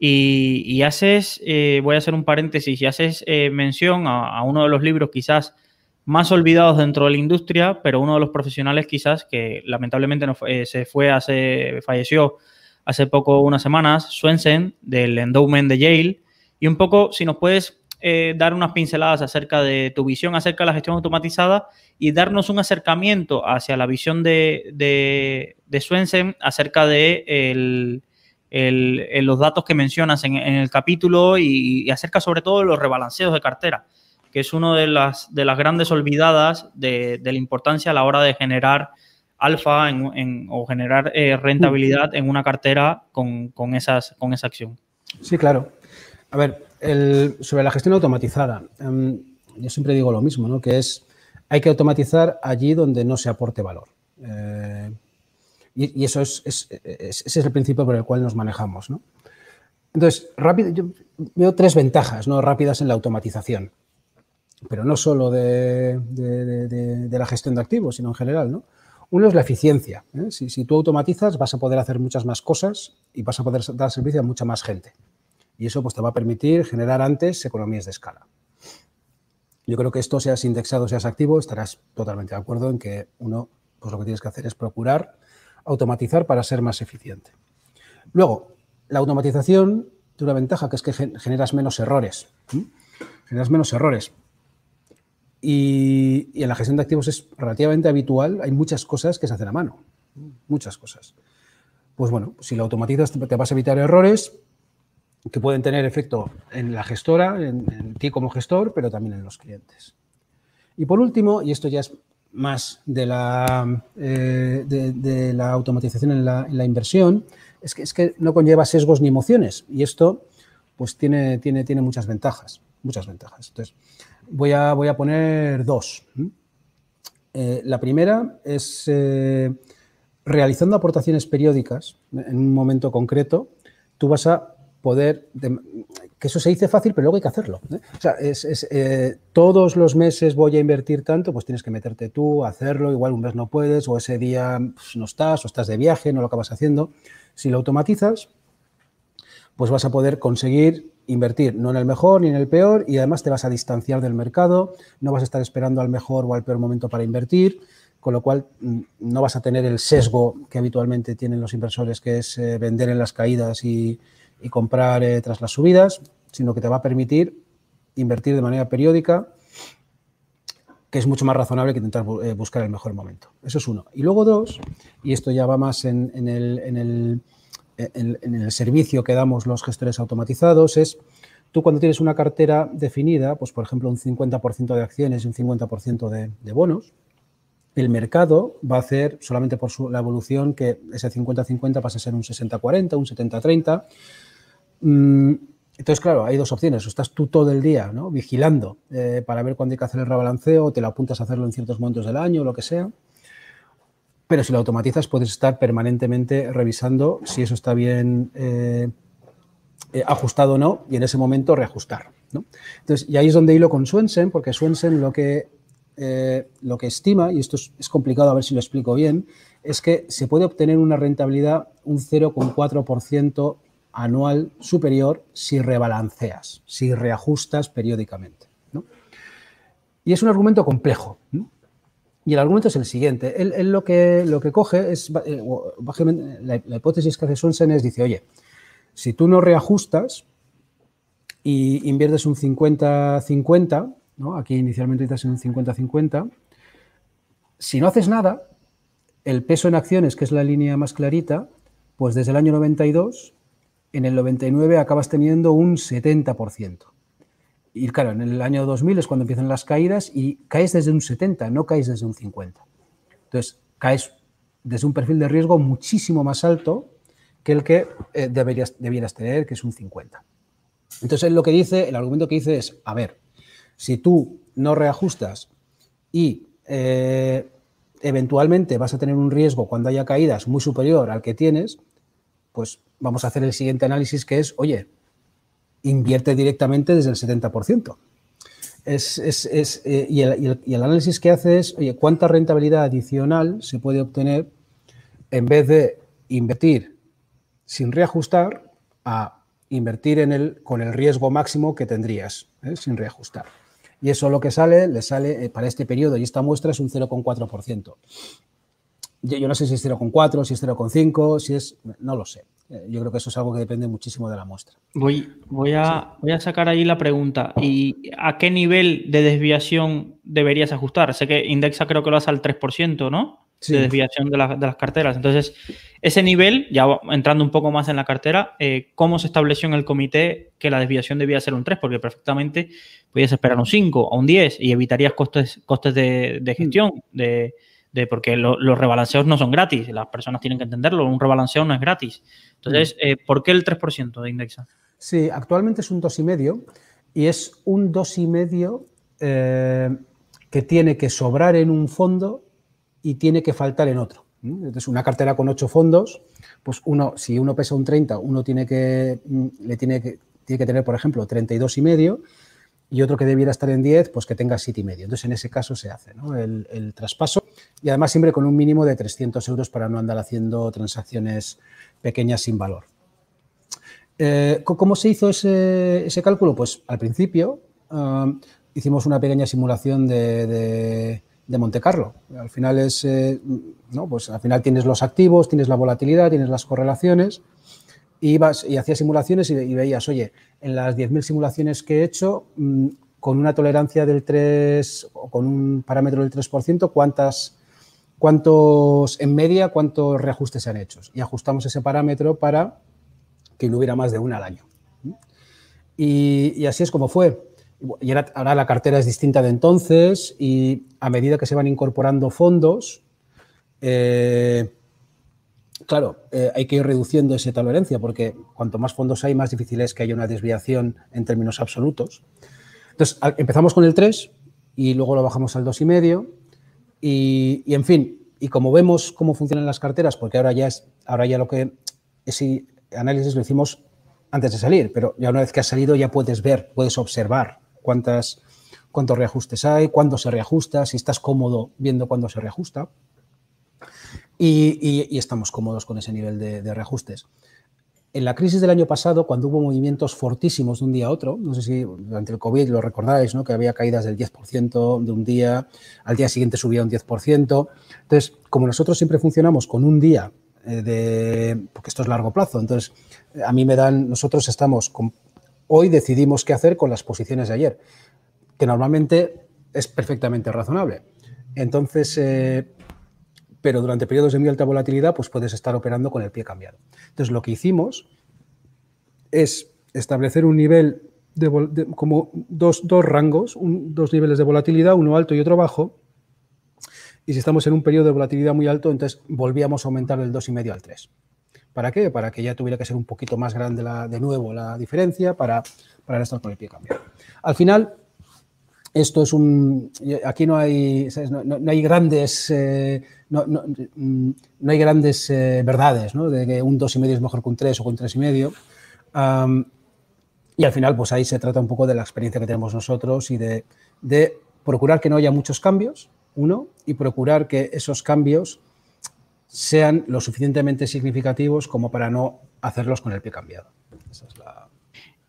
Y, haces, eh, voy a hacer un paréntesis, y haces eh, mención a, uno de los libros quizás más olvidados dentro de la industria, pero uno de los profesionales quizás que lamentablemente no eh, se fue hace, falleció hace poco, unas semanas, Swensen, del Endowment de Yale. Y un poco, si nos puedes eh, dar unas pinceladas acerca de tu visión acerca de la gestión automatizada y darnos un acercamiento hacia la visión de, de, Swensen acerca de los datos que mencionas en, el capítulo y, acerca sobre todo de los rebalanceos de cartera, que es una de las, de las grandes olvidadas de, la importancia a la hora de generar alfa o generar eh, rentabilidad en una cartera con, con, esas, con esa acción. Sí, claro. A ver, sobre la gestión automatizada, em, yo siempre digo lo mismo, ¿no? que es, hay que automatizar allí donde no se aporte valor. Eh, y, eso es, ese es el principio por el cual nos manejamos. ¿no? Entonces, rápido, yo veo tres ventajas ¿no? rápidas en la automatización, pero no solo de, la gestión de activos, sino en general. ¿no? Uno es la eficiencia. ¿eh? Si, tú automatizas, vas a poder hacer muchas más cosas y vas a poder dar servicio a mucha más gente. Y eso pues, te va a permitir generar antes economías de escala. Yo creo que esto, seas indexado, seas activo, estarás totalmente de acuerdo en que uno, pues lo que tienes que hacer es procurar automatizar para ser más eficiente. Luego, la automatización tiene una ventaja que es que generas menos errores. Generas menos errores. Y, en la gestión de activos es relativamente habitual, hay muchas cosas que se hacen a mano, muchas cosas. Pues bueno, si lo automatizas te vas a evitar errores que pueden tener efecto en la gestora, en, ti como gestor, pero también en los clientes. Y por último, y esto ya es más de la, eh, de, la automatización en la, inversión, es que, es que no conlleva sesgos ni emociones y esto pues tiene, tiene, tiene muchas ventajas, muchas ventajas. Entonces, Voy a, voy a poner dos. Eh, la primera es eh, realizando aportaciones periódicas en un momento concreto, tú vas a poder, que eso se dice fácil, pero luego hay que hacerlo. ¿eh? O sea, es, todos los meses voy a invertir tanto, pues tienes que meterte tú, hacerlo, igual un mes no puedes, o ese día pues, no estás, o estás de viaje, no lo acabas haciendo. Si lo automatizas, pues vas a poder conseguir invertir no en el mejor ni en el peor y además te vas a distanciar del mercado, no vas a estar esperando al mejor o al peor momento para invertir, con lo cual mm, no vas a tener el sesgo que habitualmente tienen los inversores, que es eh, vender en las caídas y, comprar eh, tras las subidas, sino que te va a permitir invertir de manera periódica, que es mucho más razonable que intentar eh, buscar el mejor momento. Eso es uno. Y luego dos, y esto ya va más en el en, el servicio que damos los gestores automatizados es, tú cuando tienes una cartera definida, pues por ejemplo un 50% de acciones y un 50% de, de, bonos, el mercado va a hacer solamente por la evolución que ese 50-50 pasa a ser un 60-40, un 70-30. Mm, entonces, claro, hay dos opciones. Estás tú todo el día ¿no? vigilando eh, para ver cuándo hay que hacer el rebalanceo, te lo apuntas a hacerlo en ciertos momentos del año, lo que sea pero si lo automatizas puedes estar permanentemente revisando si eso está bien eh, eh, ajustado o no y en ese momento reajustar. Entonces, y ahí es donde hilo con Swensen, porque Swensen lo que, lo que estima, y esto es, complicado a ver si lo explico bien, es que se puede obtener una rentabilidad un 0,4% anual superior si rebalanceas, si reajustas periódicamente. Y es un argumento complejo. Y el argumento es el siguiente. Él, lo, que, lo que coge es, eh, la, la, hipótesis que hace Swensen es, dice, oye, si tú no reajustas y inviertes un 50-50, ¿no? aquí inicialmente estás en un 50-50, si no haces nada, el peso en acciones, que es la línea más clarita, pues desde el año 92, en el 99 acabas teniendo un 70%. Y claro, en el año 2000 es cuando empiezan las caídas y caes desde un 70, no caes desde un 50. Entonces, caes desde un perfil de riesgo muchísimo más alto que el que eh, deberías, debieras tener, que es un 50. Entonces, lo que dice, el argumento que dice es, a ver, si tú no reajustas y eh, eventualmente vas a tener un riesgo cuando haya caídas muy superior al que tienes, pues vamos a hacer el siguiente análisis que es, oye, invierte directamente desde el 70%. Es, eh, y, el, análisis que hace es, oye, ¿cuánta rentabilidad adicional se puede obtener en vez de invertir sin reajustar a invertir con el riesgo máximo que tendrías, ¿eh? sin reajustar? Y eso lo que sale, le sale eh, para este periodo y esta muestra es un 0,4%. Yo, no sé si es 0,4, si es 0,5, si es, no lo sé. Eh, yo creo que eso es algo que depende muchísimo de la muestra. Voy, voy, a, voy a sacar ahí la pregunta. ¿Y a qué nivel de desviación deberías ajustar? Sé que Indexa creo que lo hace al 3%, ¿no? De desviación de, las carteras. Entonces, ese nivel, ya entrando un poco más en la cartera, eh, ¿cómo se estableció en el comité que la desviación debía ser un 3? Porque perfectamente podías esperar un 5 o un 10 y evitarías costes, costes de, de gestión, de de porque los rebalanceos no son gratis, las personas tienen que entenderlo, un rebalanceo no es gratis. Entonces, mm. eh, ¿por qué el 3% de Indexa? Sí, actualmente es un 2,5 y es un 2,5 eh, que tiene que sobrar en un fondo y tiene que faltar en otro. Entonces, una cartera con 8 fondos, pues uno, si uno pesa un 30, uno tiene que, mm, le tiene que, tiene que tener, por ejemplo, 32,5 y otro que debiera estar en 10, pues que tenga 7,5. Entonces, en ese caso se hace el, traspaso y además siempre con un mínimo de 300 euros para no andar haciendo transacciones pequeñas sin valor. Eh, ¿Cómo se hizo ese, cálculo? Pues al principio um, hicimos una pequeña simulación de, Monte Carlo. Al final es, eh, ¿no? pues al final tienes los activos, tienes la volatilidad, tienes las correlaciones y ibas y hacías simulaciones y, veías, oye, en las 10.000 simulaciones que he hecho, mm, con una tolerancia del 3 o con un parámetro del 3%, ¿cuántas, cuántos en media, cuántos reajustes se han hecho? Y ajustamos ese parámetro para que no hubiera más de una al año. Y, así es como fue. Y ahora, la cartera es distinta de entonces y a medida que se van incorporando fondos, eh, claro, eh, hay que ir reduciendo esa tolerancia porque cuanto más fondos hay, más difícil es que haya una desviación en términos absolutos. Entonces, empezamos con el 3 y luego lo bajamos al 2,5 y, y en fin, y como vemos cómo funcionan las carteras, porque ahora ya es, ahora ya lo que ese análisis lo hicimos antes de salir, pero ya una vez que has salido ya puedes ver, puedes observar cuántas, cuántos reajustes hay, cuándo se reajusta, si estás cómodo viendo cuándo se reajusta. Y, estamos cómodos con ese nivel de, reajustes. En la crisis del año pasado, cuando hubo movimientos fortísimos de un día a otro, no sé si durante el COVID lo recordáis, ¿no? que había caídas del 10% de un día, al día siguiente subía un 10%. Entonces, como nosotros siempre funcionamos con un día, eh, de, porque esto es largo plazo, entonces a mí me dan, nosotros estamos, hoy decidimos qué hacer con las posiciones de ayer, que normalmente es perfectamente razonable. Entonces, eh, pero durante periodos de muy alta volatilidad, pues puedes estar operando con el pie cambiado. Entonces, lo que hicimos es establecer un nivel de, como dos, dos rangos, dos niveles de volatilidad, uno alto y otro bajo. Y si estamos en un periodo de volatilidad muy alto, entonces volvíamos a aumentar del 2,5 al 3. ¿Para qué? Para que ya tuviera que ser un poquito más grande de nuevo la diferencia para, para estar con el pie cambiado. Al final, esto es un. Aquí no hay, no, hay grandes. Eh, no, hay grandes eh, verdades, ¿no? De que un 2,5 es mejor que un 3 o que un 3,5. y al final, pues ahí se trata un poco de la experiencia que tenemos nosotros y de, de procurar que no haya muchos cambios, uno, y procurar que esos cambios sean lo suficientemente significativos como para no hacerlos con el pie cambiado. Esa es la,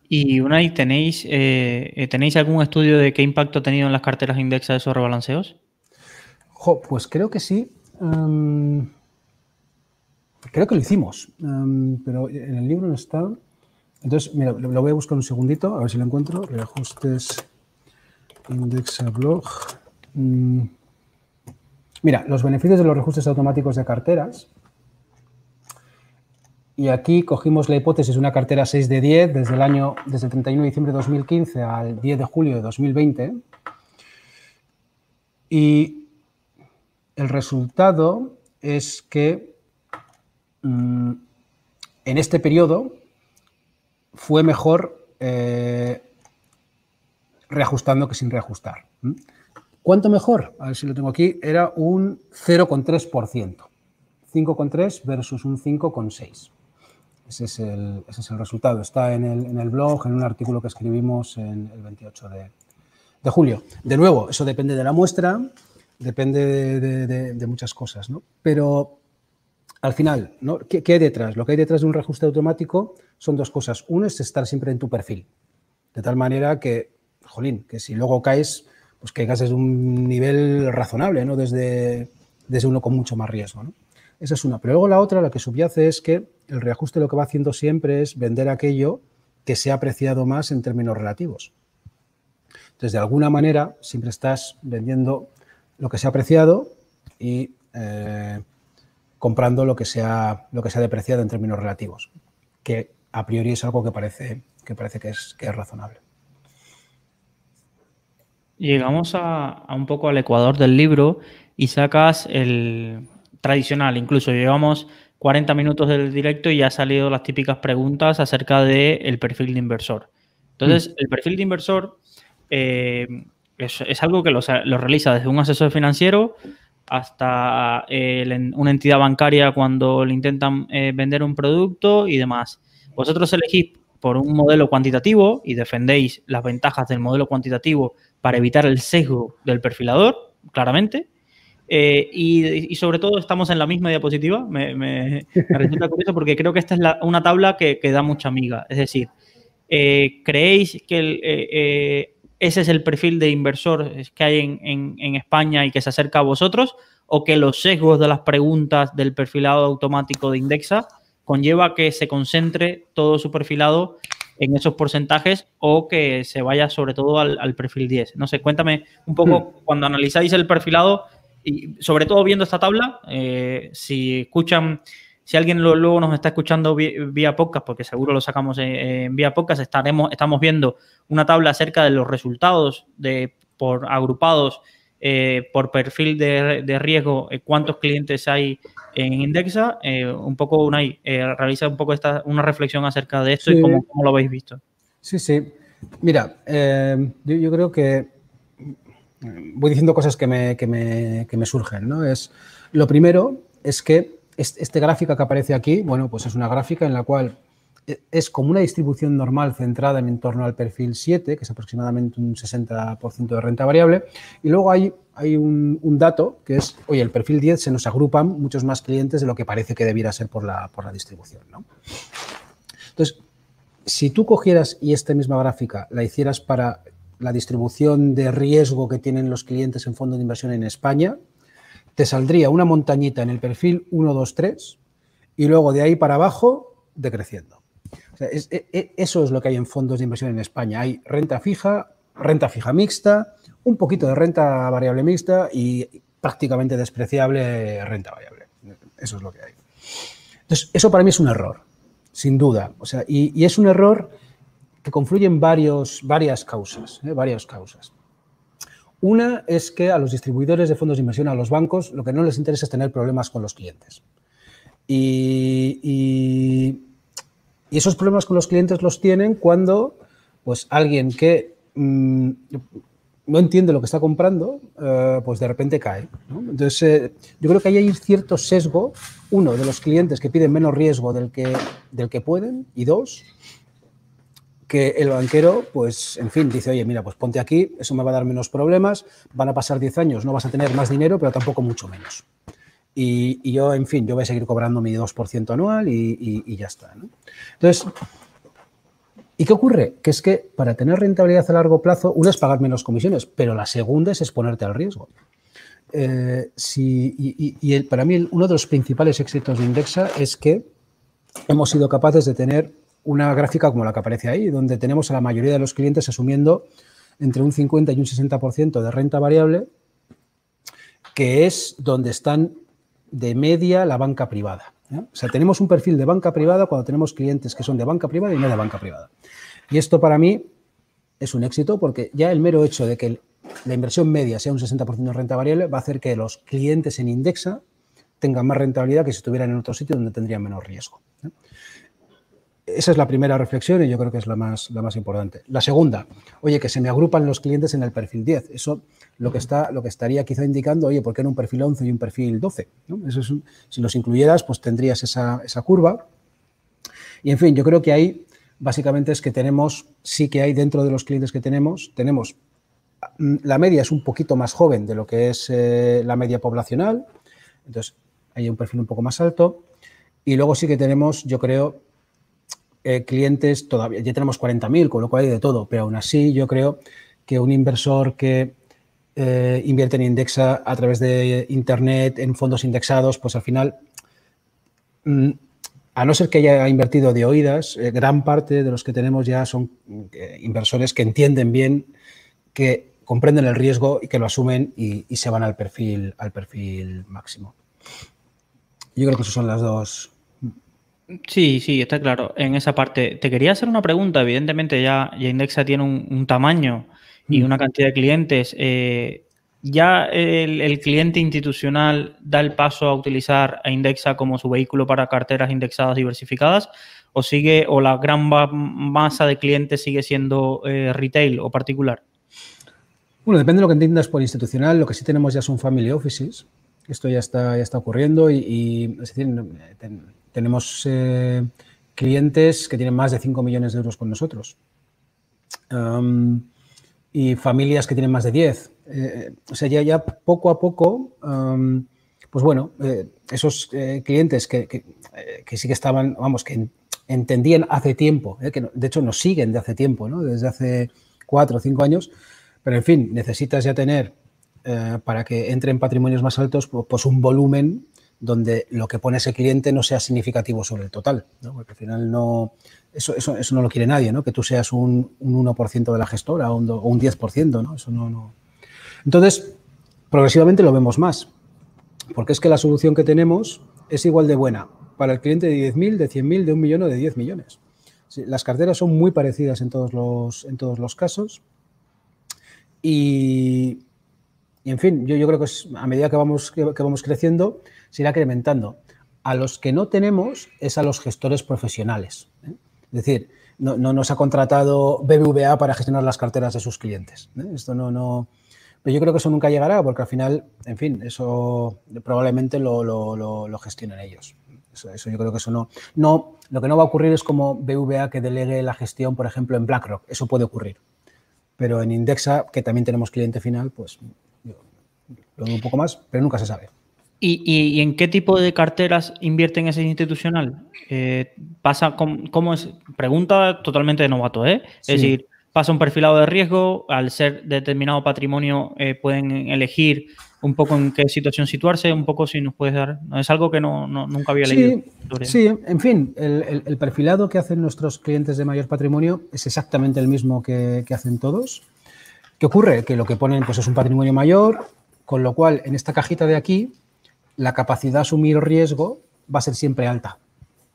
y Unai, ¿tenéis, eh, eh, ¿tenéis algún estudio de qué impacto ha tenido en las carteras indexa esos rebalanceos? pues creo que sí. Em, creo que lo hicimos, em, pero en el libro no está. Entonces, mira, lo, voy a buscar un segundito, a ver si lo encuentro. Reajustes indexa blog. Mm. Mira, los beneficios de los reajustes automáticos de carteras y aquí cogimos la hipótesis de una cartera 6 de 10 desde el año, desde el 31 de diciembre de 2015 al 10 de julio de 2020. Y el resultado es que mm, en este periodo fue mejor eh, reajustando que sin reajustar. ¿Cuánto mejor? A ver si lo tengo aquí. Era un 0,3%. 5,3 versus un 5,6. Ese es el, ese es el resultado. Está en el, en el, blog, en un artículo que escribimos en el 28 de, de julio. De nuevo, eso depende de la muestra, depende de, muchas cosas, ¿no? Pero al final, ¿no? ¿Qué, ¿Qué, hay detrás? Lo que hay detrás de un reajuste automático son dos cosas. Uno es estar siempre en tu perfil, de tal manera que, jolín, que si luego caes, pues caigas desde un nivel razonable, ¿no? Desde, desde uno con mucho más riesgo, ¿no? Esa es una. Pero luego la otra, la que subyace, es que el reajuste lo que va haciendo siempre es vender aquello que se ha apreciado más en términos relativos. Entonces, de alguna manera, siempre estás vendiendo lo que se ha apreciado y eh, comprando lo que, se ha, lo que se ha depreciado en términos relativos, que a priori es algo que parece que, parece que, es, que es razonable. Llegamos a, a, un poco al ecuador del libro y sacas el, tradicional. Incluso llevamos 40 minutos del directo y ya han salido las típicas preguntas acerca del perfil de inversor. Entonces, mm. el perfil de inversor eh, es, algo que lo, realiza desde un asesor financiero hasta una entidad bancaria cuando le intentan eh, vender un producto y demás. Vosotros elegís por un modelo cuantitativo y defendéis las ventajas del modelo cuantitativo para evitar el sesgo del perfilador, claramente. Eh, y, sobre todo estamos en la misma diapositiva. Me, resulta curioso porque creo que esta es una tabla que, da mucha amiga. Es decir, eh, ¿creéis que eh, ese es el perfil de inversor que hay en, en, España y que se acerca a vosotros? ¿O que los sesgos de las preguntas del perfilado automático de Indexa conlleva que se concentre todo su perfilado en esos porcentajes o que se vaya sobre todo al, perfil 10. No sé, cuéntame un poco, hmm. cuando analizáis el perfilado, y sobre todo viendo esta tabla, eh, si escuchan, si alguien luego nos está escuchando vía, podcast, porque seguro lo sacamos en, vía podcast, estaremos, estamos viendo una tabla acerca de los resultados de, por agrupados eh, por perfil de, riesgo, eh, cuántos clientes hay en Indexa. Un poco, Unai, realiza un poco esta, una reflexión acerca de esto y cómo, lo habéis visto. Sí, sí. Mira, yo, creo que voy diciendo cosas que me, que me, surgen. ¿no? Es, lo primero es que este, este gráfico que aparece aquí, bueno, pues es una gráfica en la cual es como una distribución normal centrada en torno al perfil 7, que es aproximadamente un 60% de renta variable. Y luego hay, hay un, dato que es, oye, el perfil 10 se nos agrupan muchos más clientes de lo que parece que debiera ser por la, por la distribución. Entonces, si tú cogieras y esta misma gráfica la hicieras para la distribución de riesgo que tienen los clientes en fondos de inversión en España, te saldría una montañita en el perfil 1, 2, 3 y luego de ahí para abajo decreciendo. E, e, eso es lo que hay en fondos de inversión en España. Hay renta fija, renta fija mixta, un poquito de renta variable mixta y prácticamente despreciable renta variable. Eso es lo que hay. Entonces, eso para mí es un error, sin duda. O sea, y, es un error que confluye en varios, varias causas. ¿eh? Varias causas. Una es que a los distribuidores de fondos de inversión, a los bancos, lo que no les interesa es tener problemas con los clientes. y y esos problemas con los clientes los tienen cuando pues, alguien que mm, no entiende lo que está comprando, eh, pues de repente cae. Entonces, eh, yo creo que ahí hay cierto sesgo, uno, de los clientes que piden menos riesgo del que, del que pueden, y dos, que el banquero, pues, en fin, dice, oye, mira, pues ponte aquí, eso me va a dar menos problemas, van a pasar 10 años, no vas a tener más dinero, pero tampoco mucho menos. Y, yo, en fin, yo voy a seguir cobrando mi 2% anual y, ya está. Entonces, ¿y qué ocurre? Que es que para tener rentabilidad a largo plazo, una es pagar menos comisiones, pero la segunda es exponerte al riesgo. Eh, y, para mí uno de los principales éxitos de Indexa es que hemos sido capaces de tener una gráfica como la que aparece ahí, donde tenemos a la mayoría de los clientes asumiendo entre un 50 y un 60% de renta variable, que es donde están de media la banca privada. O sea, tenemos un perfil de banca privada cuando tenemos clientes que son de banca privada y no de banca privada. Y esto para mí es un éxito porque ya el mero hecho de que la inversión media sea un 60% de renta variable va a hacer que los clientes en Indexa tengan más rentabilidad que si estuvieran en otro sitio donde tendrían menos riesgo. Esa es la primera reflexión y yo creo que es la más, la más importante. La segunda, oye, que se me agrupan los clientes en el perfil 10. Eso lo que, está, lo que estaría quizá indicando, oye, ¿por qué no un perfil 11 y un perfil 12? Eso si los incluyeras, pues tendrías esa, curva. Y en fin, yo creo que ahí básicamente es que tenemos, sí que hay dentro de los clientes que tenemos, tenemos, mm, la media es un poquito más joven de lo que es eh, la media poblacional, entonces hay un perfil un poco más alto. Y luego sí que tenemos, yo creo, eh, clientes todavía, ya tenemos 40.000, con lo cual hay de todo, pero aún así yo creo que un inversor que eh, invierte en Indexa a través de Internet, en fondos indexados, pues al final, mm, a no ser que haya invertido de oídas, eh, gran parte de los que tenemos ya son inversores que entienden bien, que comprenden el riesgo y que lo asumen y, y se van al perfil, al perfil máximo. Yo creo que esas son las dos, Sí, sí, está claro. En esa parte, te quería hacer una pregunta. Evidentemente, ya, ya Indexa tiene un, tamaño y mm. una cantidad de clientes. Eh, ¿Ya el, cliente institucional da el paso a utilizar a Indexa como su vehículo para carteras indexadas diversificadas? ¿O sigue, o la gran masa de clientes sigue siendo eh, retail o particular? Bueno, depende de lo que entiendas por institucional. Lo que sí tenemos ya son family offices. Esto ya está, ya está ocurriendo y, y es decir, tenemos eh, clientes que tienen más de 5 millones de euros con nosotros. y familias que tienen más de 10. Eh, o sea, ya, ya poco a poco, pues bueno, eh, esos clientes que, que, sí que estaban, vamos, que entendían hace tiempo, que de hecho nos siguen de hace tiempo, ¿no? desde hace cuatro o cinco años, pero en fin, necesitas ya tener para que entre en patrimonios más altos, pues un volumen donde lo que pone ese cliente no sea significativo sobre el total, ¿no? porque al final no, eso, eso, eso, no lo quiere nadie, ¿no? que tú seas un, un 1% de la gestora o un, o un 10%, ¿no? eso no, no. Entonces, progresivamente lo vemos más, porque es que la solución que tenemos es igual de buena para el cliente de 10.000, de 100.000, de un millón o de 10 millones. Las carteras son muy parecidas en todos los, en todos los casos y, y en fin, yo, yo creo que es, a medida que vamos, que, que vamos creciendo, se irá incrementando. A los que no tenemos es a los gestores profesionales. ¿eh? Es decir, no, no, nos ha contratado BBVA para gestionar las carteras de sus clientes. ¿eh? Esto no, no. Pero yo creo que eso nunca llegará porque al final, en fin, eso probablemente lo, lo, lo, gestionen ellos. Eso, eso, yo creo que eso no, no. Lo que no va a ocurrir es como BVA que delegue la gestión, por ejemplo, en BlackRock. Eso puede ocurrir. Pero en Indexa, que también tenemos cliente final, pues lo dudo un poco más, pero nunca se sabe. ¿Y, y, y en qué tipo de carteras invierte en ese institucional? Eh, pasa, ¿cómo, ¿cómo, es? Pregunta totalmente de novato, ¿eh? Es decir, pasa un perfilado de riesgo, al ser determinado patrimonio eh, pueden elegir un poco en qué situación situarse, un poco si nos puedes dar, es algo que no, no, nunca había leído. Sí, sí en fin, el, el, el, perfilado que hacen nuestros clientes de mayor patrimonio es exactamente el mismo que, que hacen todos. ¿Qué ocurre? Que lo que ponen pues, es un patrimonio mayor, con lo cual en esta cajita de aquí la capacidad de asumir riesgo va a ser siempre alta.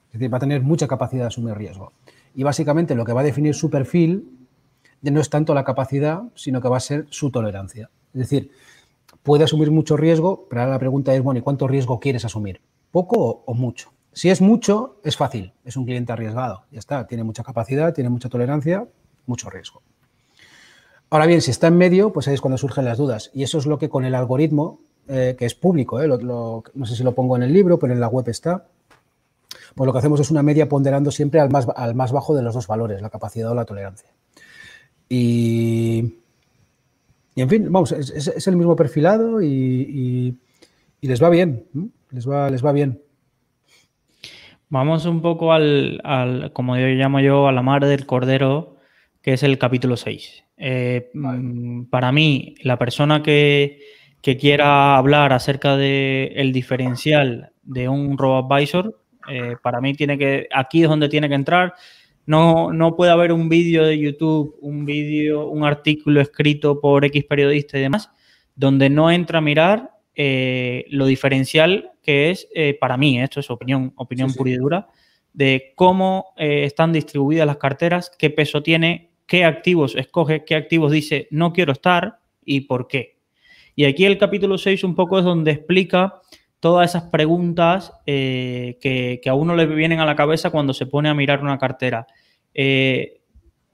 Es decir, va a tener mucha capacidad de asumir riesgo. Y básicamente lo que va a definir su perfil no es tanto la capacidad, sino que va a ser su tolerancia. Es decir, puede asumir mucho riesgo, pero ahora la pregunta es, bueno, ¿y cuánto riesgo quieres asumir? ¿Poco o, mucho? Si es mucho, es fácil, es un cliente arriesgado, ya está, tiene mucha capacidad, tiene mucha tolerancia, mucho riesgo. Ahora bien, si está en medio, pues ahí es cuando surgen las dudas. Y eso es lo que con el algoritmo eh, que es público, eh, lo, lo, no sé si lo pongo en el libro, pero en la web está. Pues lo que hacemos es una media ponderando siempre al más, al más bajo de los dos valores, la capacidad o la tolerancia. Y, y en fin, vamos, es, es, es el mismo perfilado y, y, y, les va bien, les va, les va bien. Vamos un poco al, al, como yo llamo yo, a la mar del cordero, que es el capítulo 6. Eh, vale. Para mí, la persona que, que quiera hablar acerca del el diferencial de un robo-advisor, eh, para mí tiene que, aquí es donde tiene que entrar. No, no puede haber un vídeo de YouTube, un vídeo, un artículo escrito por X periodista y demás, donde no entra a mirar eh, lo diferencial que es eh, para mí, esto es opinión, opinión sí, pura y dura, de cómo eh, están distribuidas las carteras, qué peso tiene, qué activos escoge, qué activos dice no quiero estar y por qué. Y aquí el capítulo 6 un poco es donde explica todas esas preguntas eh, que, a uno le vienen a la cabeza cuando se pone a mirar una cartera. Eh,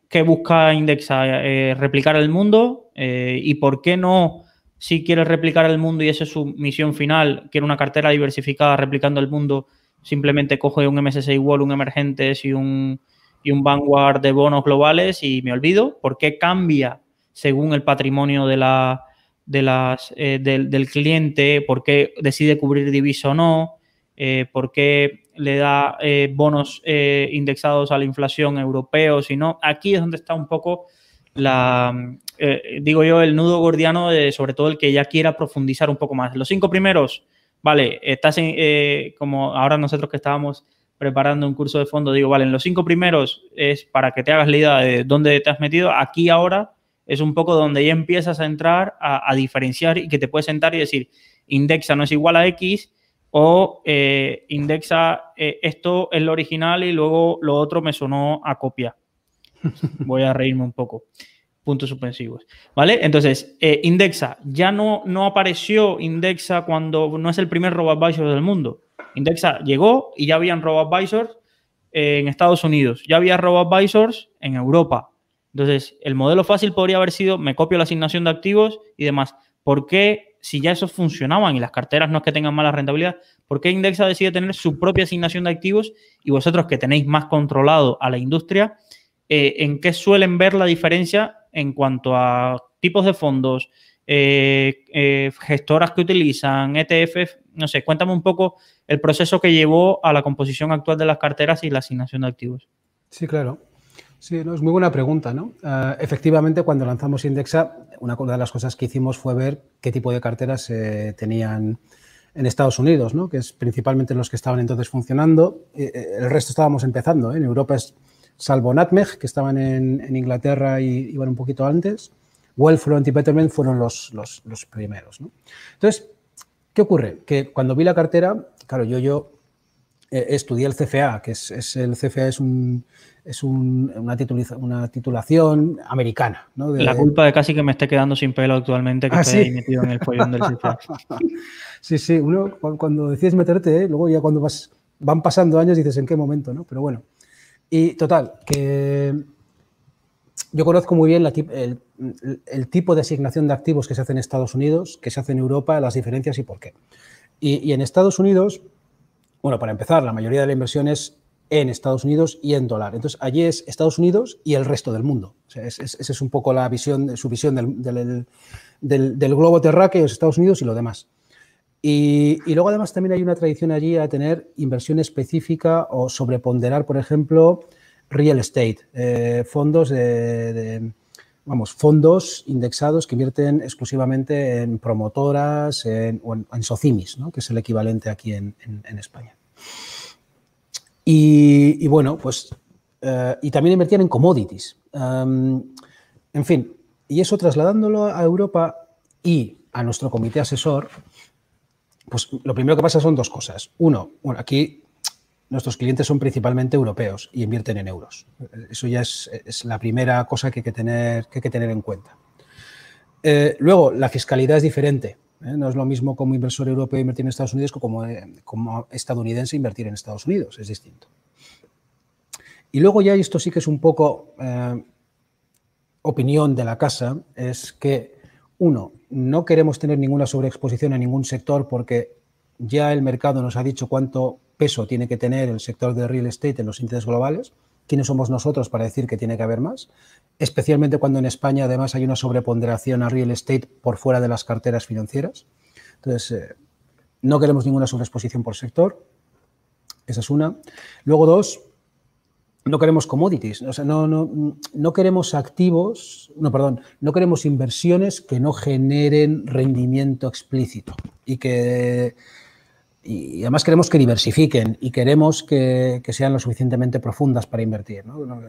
¿Qué busca Indexa? Eh, ¿Replicar el mundo? ¿Y por qué no, si quiere replicar el mundo y esa es su misión final, quiere una cartera diversificada replicando el mundo, simplemente coge un MSCI World, un Emergentes y un, y un Vanguard de bonos globales y me olvido? ¿Por qué cambia según el patrimonio de la, de las, eh, del, del, cliente, por qué decide cubrir divisa o no, eh, por qué le da eh, bonos eh, indexados a la inflación europeos y no. Aquí es donde está un poco la, eh, digo yo, el nudo gordiano, de, sobre todo el que ya quiera profundizar un poco más. Los cinco primeros, vale, estás en, eh, como ahora nosotros que estábamos preparando un curso de fondo, digo, vale, en los cinco primeros es para que te hagas la idea de dónde te has metido. Aquí ahora es un poco donde ya empiezas a entrar a, a, diferenciar y que te puedes sentar y decir, indexa no es igual a X o eh, indexa eh, esto es lo original y luego lo otro me sonó a copia. Voy a reírme un poco. Puntos suspensivos. ¿Vale? Entonces, eh, indexa ya no, no apareció indexa cuando no es el primer robo-advisor del mundo. Indexa llegó y ya habían robo-advisors en Estados Unidos, ya había robo-advisors en Europa, entonces, el modelo fácil podría haber sido, me copio la asignación de activos y demás. ¿Por qué si ya esos funcionaban y las carteras no es que tengan mala rentabilidad, ¿por qué Indexa decide tener su propia asignación de activos y vosotros que tenéis más controlado a la industria, eh, en qué suelen ver la diferencia en cuanto a tipos de fondos, eh, eh, gestoras que utilizan, ETF, no sé, cuéntame un poco el proceso que llevó a la composición actual de las carteras y la asignación de activos. Sí, claro. Sí, no, es muy buena pregunta, ¿no? Ah, efectivamente, cuando lanzamos Indexa, una de las cosas que hicimos fue ver qué tipo de carteras se tenían en Estados Unidos, ¿no? que es principalmente los que estaban entonces funcionando. Eh, el resto estábamos empezando. ¿eh? En Europa es salvo Natmeg, que estaban en, Inglaterra y iban un poquito antes. Wellfront y Betterment fueron los, primeros. Entonces, ¿qué ocurre? Que cuando vi la cartera, claro, yo, yo eh, estudié el CFA, que es, el CFA es un, es una, titulación americana. La culpa de casi que me esté quedando sin pelo actualmente, que ah, estoy metido en el follón del sí, sí, uno cuando decides meterte, ¿eh? luego ya cuando vas, van pasando años dices en qué momento, ¿no? Pero bueno. Y total, que yo conozco muy bien el, tipo de asignación de activos que se hace en Estados Unidos, que se hace en Europa, las diferencias y por qué. Y, y en Estados Unidos, bueno, para empezar, la mayoría de la inversión es en Estados Unidos y en dólar. Entonces, allí es Estados Unidos y el resto del mundo. esa es, un poco la visión, su visión del, globo terráqueo, es Estados Unidos y lo demás. Y, luego, además, también hay una tradición allí a tener inversión específica o sobreponderar, por ejemplo, real estate, eh, fondos de, vamos, fondos indexados que invierten exclusivamente en promotoras en, o en, socimis, que es el equivalente aquí en España. Y, bueno, pues, eh, y también invertían en commodities. en fin, y eso trasladándolo a Europa y a nuestro comité asesor, pues lo primero que pasa son dos cosas. Uno, bueno, aquí nuestros clientes son principalmente europeos y invierten en euros. Eso ya es, la primera cosa que hay que tener, que hay que tener en cuenta. Eh, luego, la fiscalidad es diferente. ¿Eh? No es lo mismo como inversor europeo invertir en Estados Unidos que como, eh, como estadounidense invertir en Estados Unidos. Es distinto. Y luego ya, esto sí que es un poco eh, opinión de la casa, es que, uno, no queremos tener ninguna sobreexposición a ningún sector porque ya el mercado nos ha dicho cuánto peso tiene que tener el sector de real estate en los índices globales. ¿Quiénes somos nosotros para decir que tiene que haber más? especialmente cuando en España además hay una sobreponderación a real estate por fuera de las carteras financieras. Entonces, eh, no queremos ninguna sobreexposición por sector. Esa es una. Luego, dos, no queremos commodities, no, no, no, queremos activos, no, perdón, no queremos inversiones que no generen rendimiento explícito y que y además queremos que diversifiquen y queremos que, que sean lo suficientemente profundas para invertir,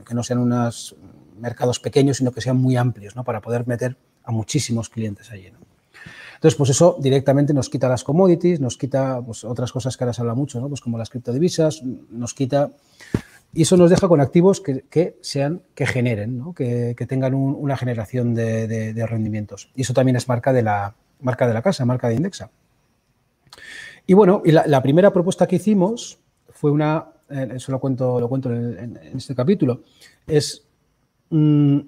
que no sean unas mercados pequeños, sino que sean muy amplios. Para poder meter a muchísimos clientes allí, Entonces, pues eso directamente nos quita las commodities, nos quita pues, otras cosas que ahora se habla mucho. Pues como las criptodivisas, nos quita... Y eso nos deja con activos que, sean, que generen, ¿no? que, tengan una generación de, rendimientos. Y eso también es marca de la, marca de la casa, marca de Indexa. Y bueno, y la, primera propuesta que hicimos fue una, eh, eso lo cuento, lo cuento en, este capítulo, es Mm,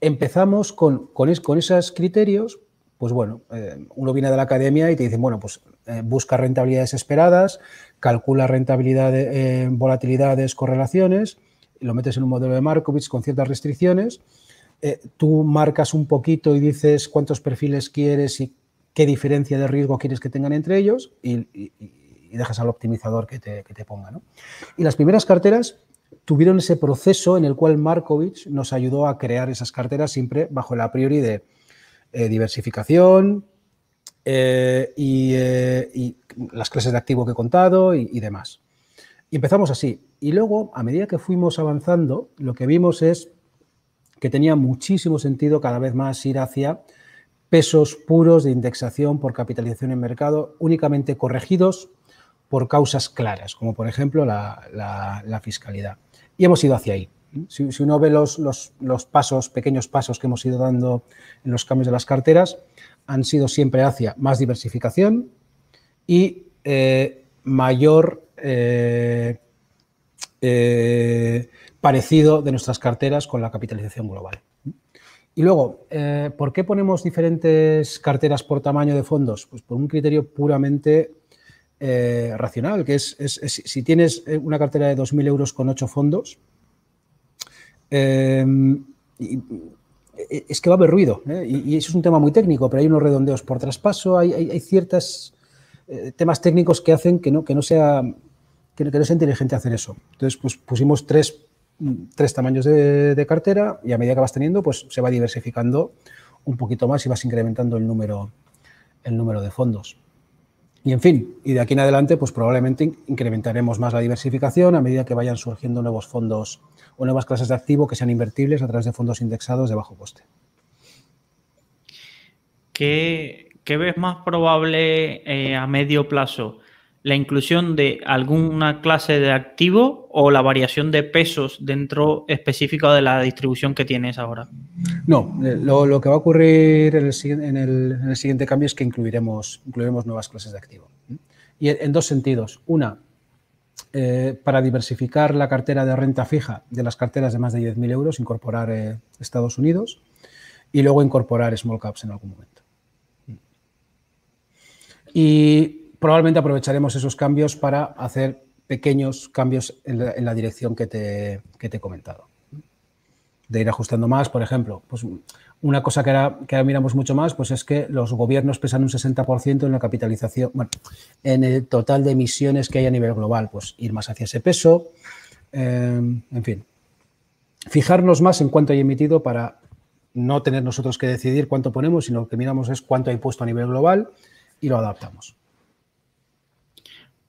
empezamos con, con, esos criterios, pues bueno, eh, uno viene de la academia y te dicen, bueno, pues eh, busca rentabilidades esperadas, calcula rentabilidad, eh, volatilidades, correlaciones, lo metes en un modelo de Markovitz con ciertas restricciones, tú marcas un poquito y dices cuántos perfiles quieres y qué diferencia de riesgo quieres que tengan entre ellos y, dejas al optimizador que te, que te ponga. ¿no? Y las primeras carteras tuvieron ese proceso en el cual Markovich nos ayudó a crear esas carteras siempre bajo el a priori de eh, diversificación eh, eh, y, las clases de activo que he contado y, demás. Y empezamos así. Y luego, a medida que fuimos avanzando, lo que vimos es que tenía muchísimo sentido cada vez más ir hacia pesos puros de indexación por capitalización en mercado, únicamente corregidos por causas claras, como por ejemplo la fiscalidad y hemos ido hacia ahí. Si, uno ve los, los, pasos, pequeños pasos que hemos ido dando en los cambios de las carteras, han sido siempre hacia más diversificación y eh, mayor eh, eh, parecido de nuestras carteras con la capitalización global. Y luego, eh, ¿por qué ponemos diferentes carteras por tamaño de fondos? Pues por un criterio puramente eh, racional, que es, si tienes una cartera de 2.000 euros con 8 fondos, es que va a haber ruido. Y, eso es un tema muy técnico, pero hay unos redondeos por traspaso, hay, ciertos temas técnicos que hacen que no sea que, no sea inteligente hacer eso. Entonces, pues pusimos tres tres tamaños de, cartera y a medida que vas teniendo, pues se va diversificando un poquito más y vas incrementando el número, el número de fondos. Y en fin, y de aquí en adelante, pues probablemente incrementaremos más la diversificación a medida que vayan surgiendo nuevos fondos o nuevas clases de activo que sean invertibles a través de fondos indexados de bajo coste. ¿Qué, ves más probable eh, a medio plazo? La inclusión de alguna clase de activo o la variación de pesos dentro específico de la distribución que tienes ahora? No, eh, lo, que va a ocurrir en el, siguiente cambio es que incluiremos, incluiremos nuevas clases de activo. Y en, dos sentidos. Una, eh, para diversificar la cartera de renta fija de las carteras de más de 10.000 euros, incorporar eh, Estados Unidos y luego incorporar small caps en algún momento. Y probablemente aprovecharemos esos cambios para hacer pequeños cambios en la, dirección que te, he comentado. De ir ajustando más, por ejemplo, pues una cosa que ahora, que miramos mucho más pues es que los gobiernos pesan un 60% en la capitalización, bueno, en el total de emisiones que hay a nivel global, pues ir más hacia ese peso, eh, en fin. Fijarnos más en cuánto hay emitido para no tener nosotros que decidir cuánto ponemos, sino que miramos es cuánto hay puesto a nivel global y lo adaptamos.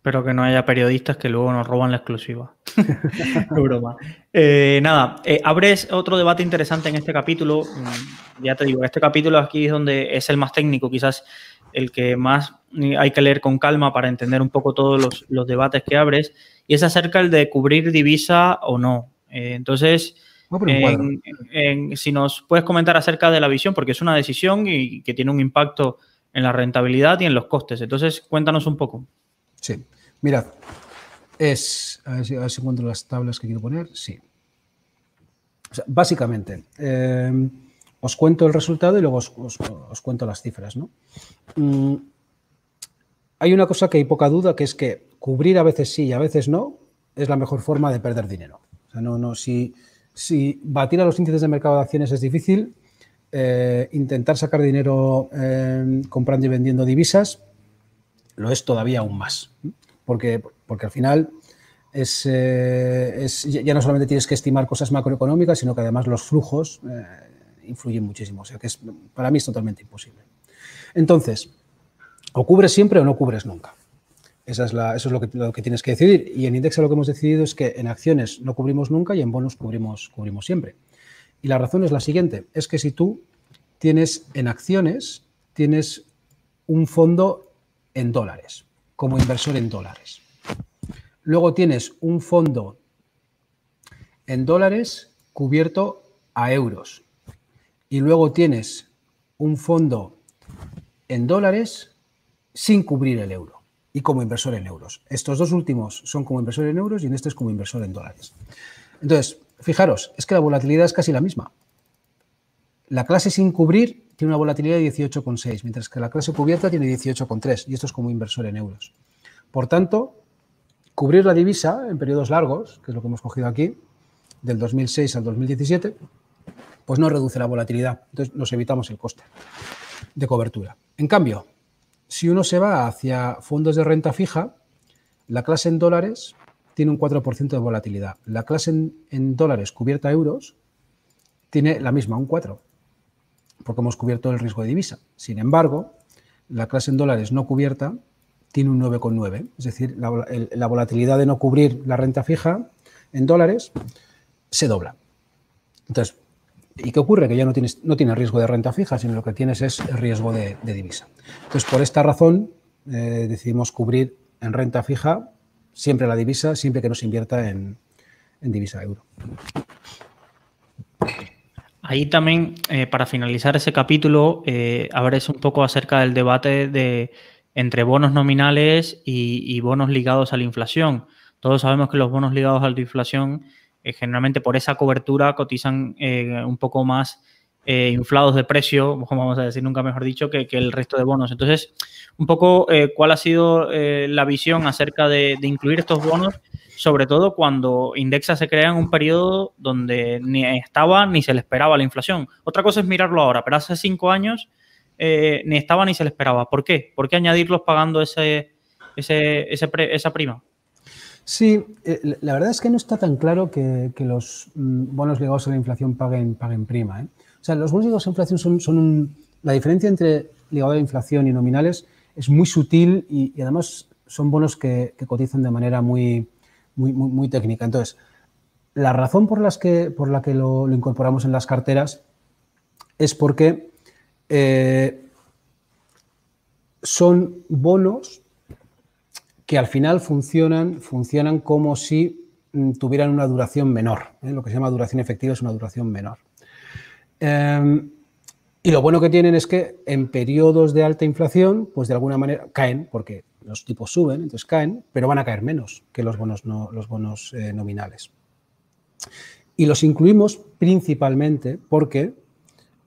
Espero que no haya periodistas que luego nos roban la exclusiva. broma. Eh, nada, eh, abres otro debate interesante en este capítulo. Mm, ya te digo, este capítulo aquí es donde es el más técnico, quizás el que más eh, hay que leer con calma para entender un poco todos los, debates que abres. Y es acerca el de cubrir divisa o no. entonces, si nos puedes comentar acerca de la visión, porque es una decisión y que tiene un impacto en la rentabilidad y en los costes. Entonces, cuéntanos un poco. Sí. Mirad, es. A ver, si, encuentro las tablas que quiero poner. Sí. básicamente, eh, os cuento el resultado y luego os, cuento las cifras. ¿no? Mm, hay una cosa que hay poca duda, que es que cubrir a veces sí y a veces no es la mejor forma de perder dinero. O sea, no, no, si, si batir a los índices de mercado de acciones es difícil, eh, intentar sacar dinero eh, comprando y vendiendo divisas lo es todavía aún más porque, porque al final eh, es, ya no solamente tienes que estimar cosas macroeconómicas, sino que además los flujos eh, influyen muchísimo. O sea que es, para mí es totalmente imposible. Entonces, o cubres siempre o no cubres nunca. Esa es la, eso es lo que, lo que, tienes que decidir. Y en Indexa lo que hemos decidido es que en acciones no cubrimos nunca y en bonos cubrimos, cubrimos siempre. Y la razón es la siguiente, es que si tú tienes en acciones, tienes un fondo en dólares como inversor en dólares. Luego tienes un fondo en dólares cubierto a euros. Y luego tienes un fondo en dólares sin cubrir el euro y como inversor en euros. Estos dos últimos son como inversor en euros y en este es como inversor en dólares. Entonces, fijaros, es que la volatilidad es casi la misma. La clase sin cubrir tiene una volatilidad de 18,6, mientras que la clase cubierta tiene 18,3 y esto es como inversor en euros. Por tanto, cubrir la divisa en periodos largos, que es lo que hemos cogido aquí, del 2006 al 2017, pues no reduce la volatilidad. Entonces nos evitamos el coste de cobertura. En cambio, si uno se va hacia fondos de renta fija, la clase en dólares tiene un 4% de volatilidad. La clase en, en, dólares cubierta a euros tiene la misma, un 4% porque hemos cubierto el riesgo de divisa. Sin embargo, la clase en dólares no cubierta tiene un 9,9. Es decir, la, volatilidad de no cubrir la renta fija en dólares se dobla. Entonces, ¿y qué ocurre? Que ya no tienes, no tienes riesgo de renta fija, sino lo que tienes es el riesgo de, divisa. Entonces, por esta razón, eh, decidimos cubrir en renta fija siempre la divisa, siempre que nos invierta en, en divisa euro. Ahí también, eh, para finalizar ese capítulo, eh, un poco acerca del debate de, entre bonos nominales y, bonos ligados a la inflación. Todos sabemos que los bonos ligados a la inflación, eh, generalmente por esa cobertura, cotizan eh, un poco más eh, inflados de precio, vamos a decir nunca mejor dicho, que, el resto de bonos. Entonces, un poco cuál ha sido la visión acerca de, incluir estos bonos, sobre todo cuando Indexa se crea en un periodo donde ni estaba ni se le esperaba la inflación. Otra cosa es mirarlo ahora, pero hace cinco años ni estaba ni se le esperaba. ¿Por qué? ¿Por qué añadirlos pagando ese, ese, esa prima? Sí, eh, la verdad es que no está tan claro que, los mm, bonos ligados a la inflación paguen, paguen prima. ¿eh? O sea, los bonos ligados a la inflación son, la diferencia entre ligado a la inflación y nominales es muy sutil y, además son bonos que, cotizan de manera muy, muy, muy, técnica. Entonces, la razón por, las que, por la que lo, incorporamos en las carteras es porque eh, son bonos que al final funcionan, funcionan como si mm, tuvieran una duración menor. ¿eh? Lo que se llama duración efectiva es una duración menor. Em, y lo bueno que tienen es que en periodos de alta inflación, pues de alguna manera caen, porque los tipos suben, entonces caen, pero van a caer menos que los bonos, eh, nominales. Y los incluimos principalmente porque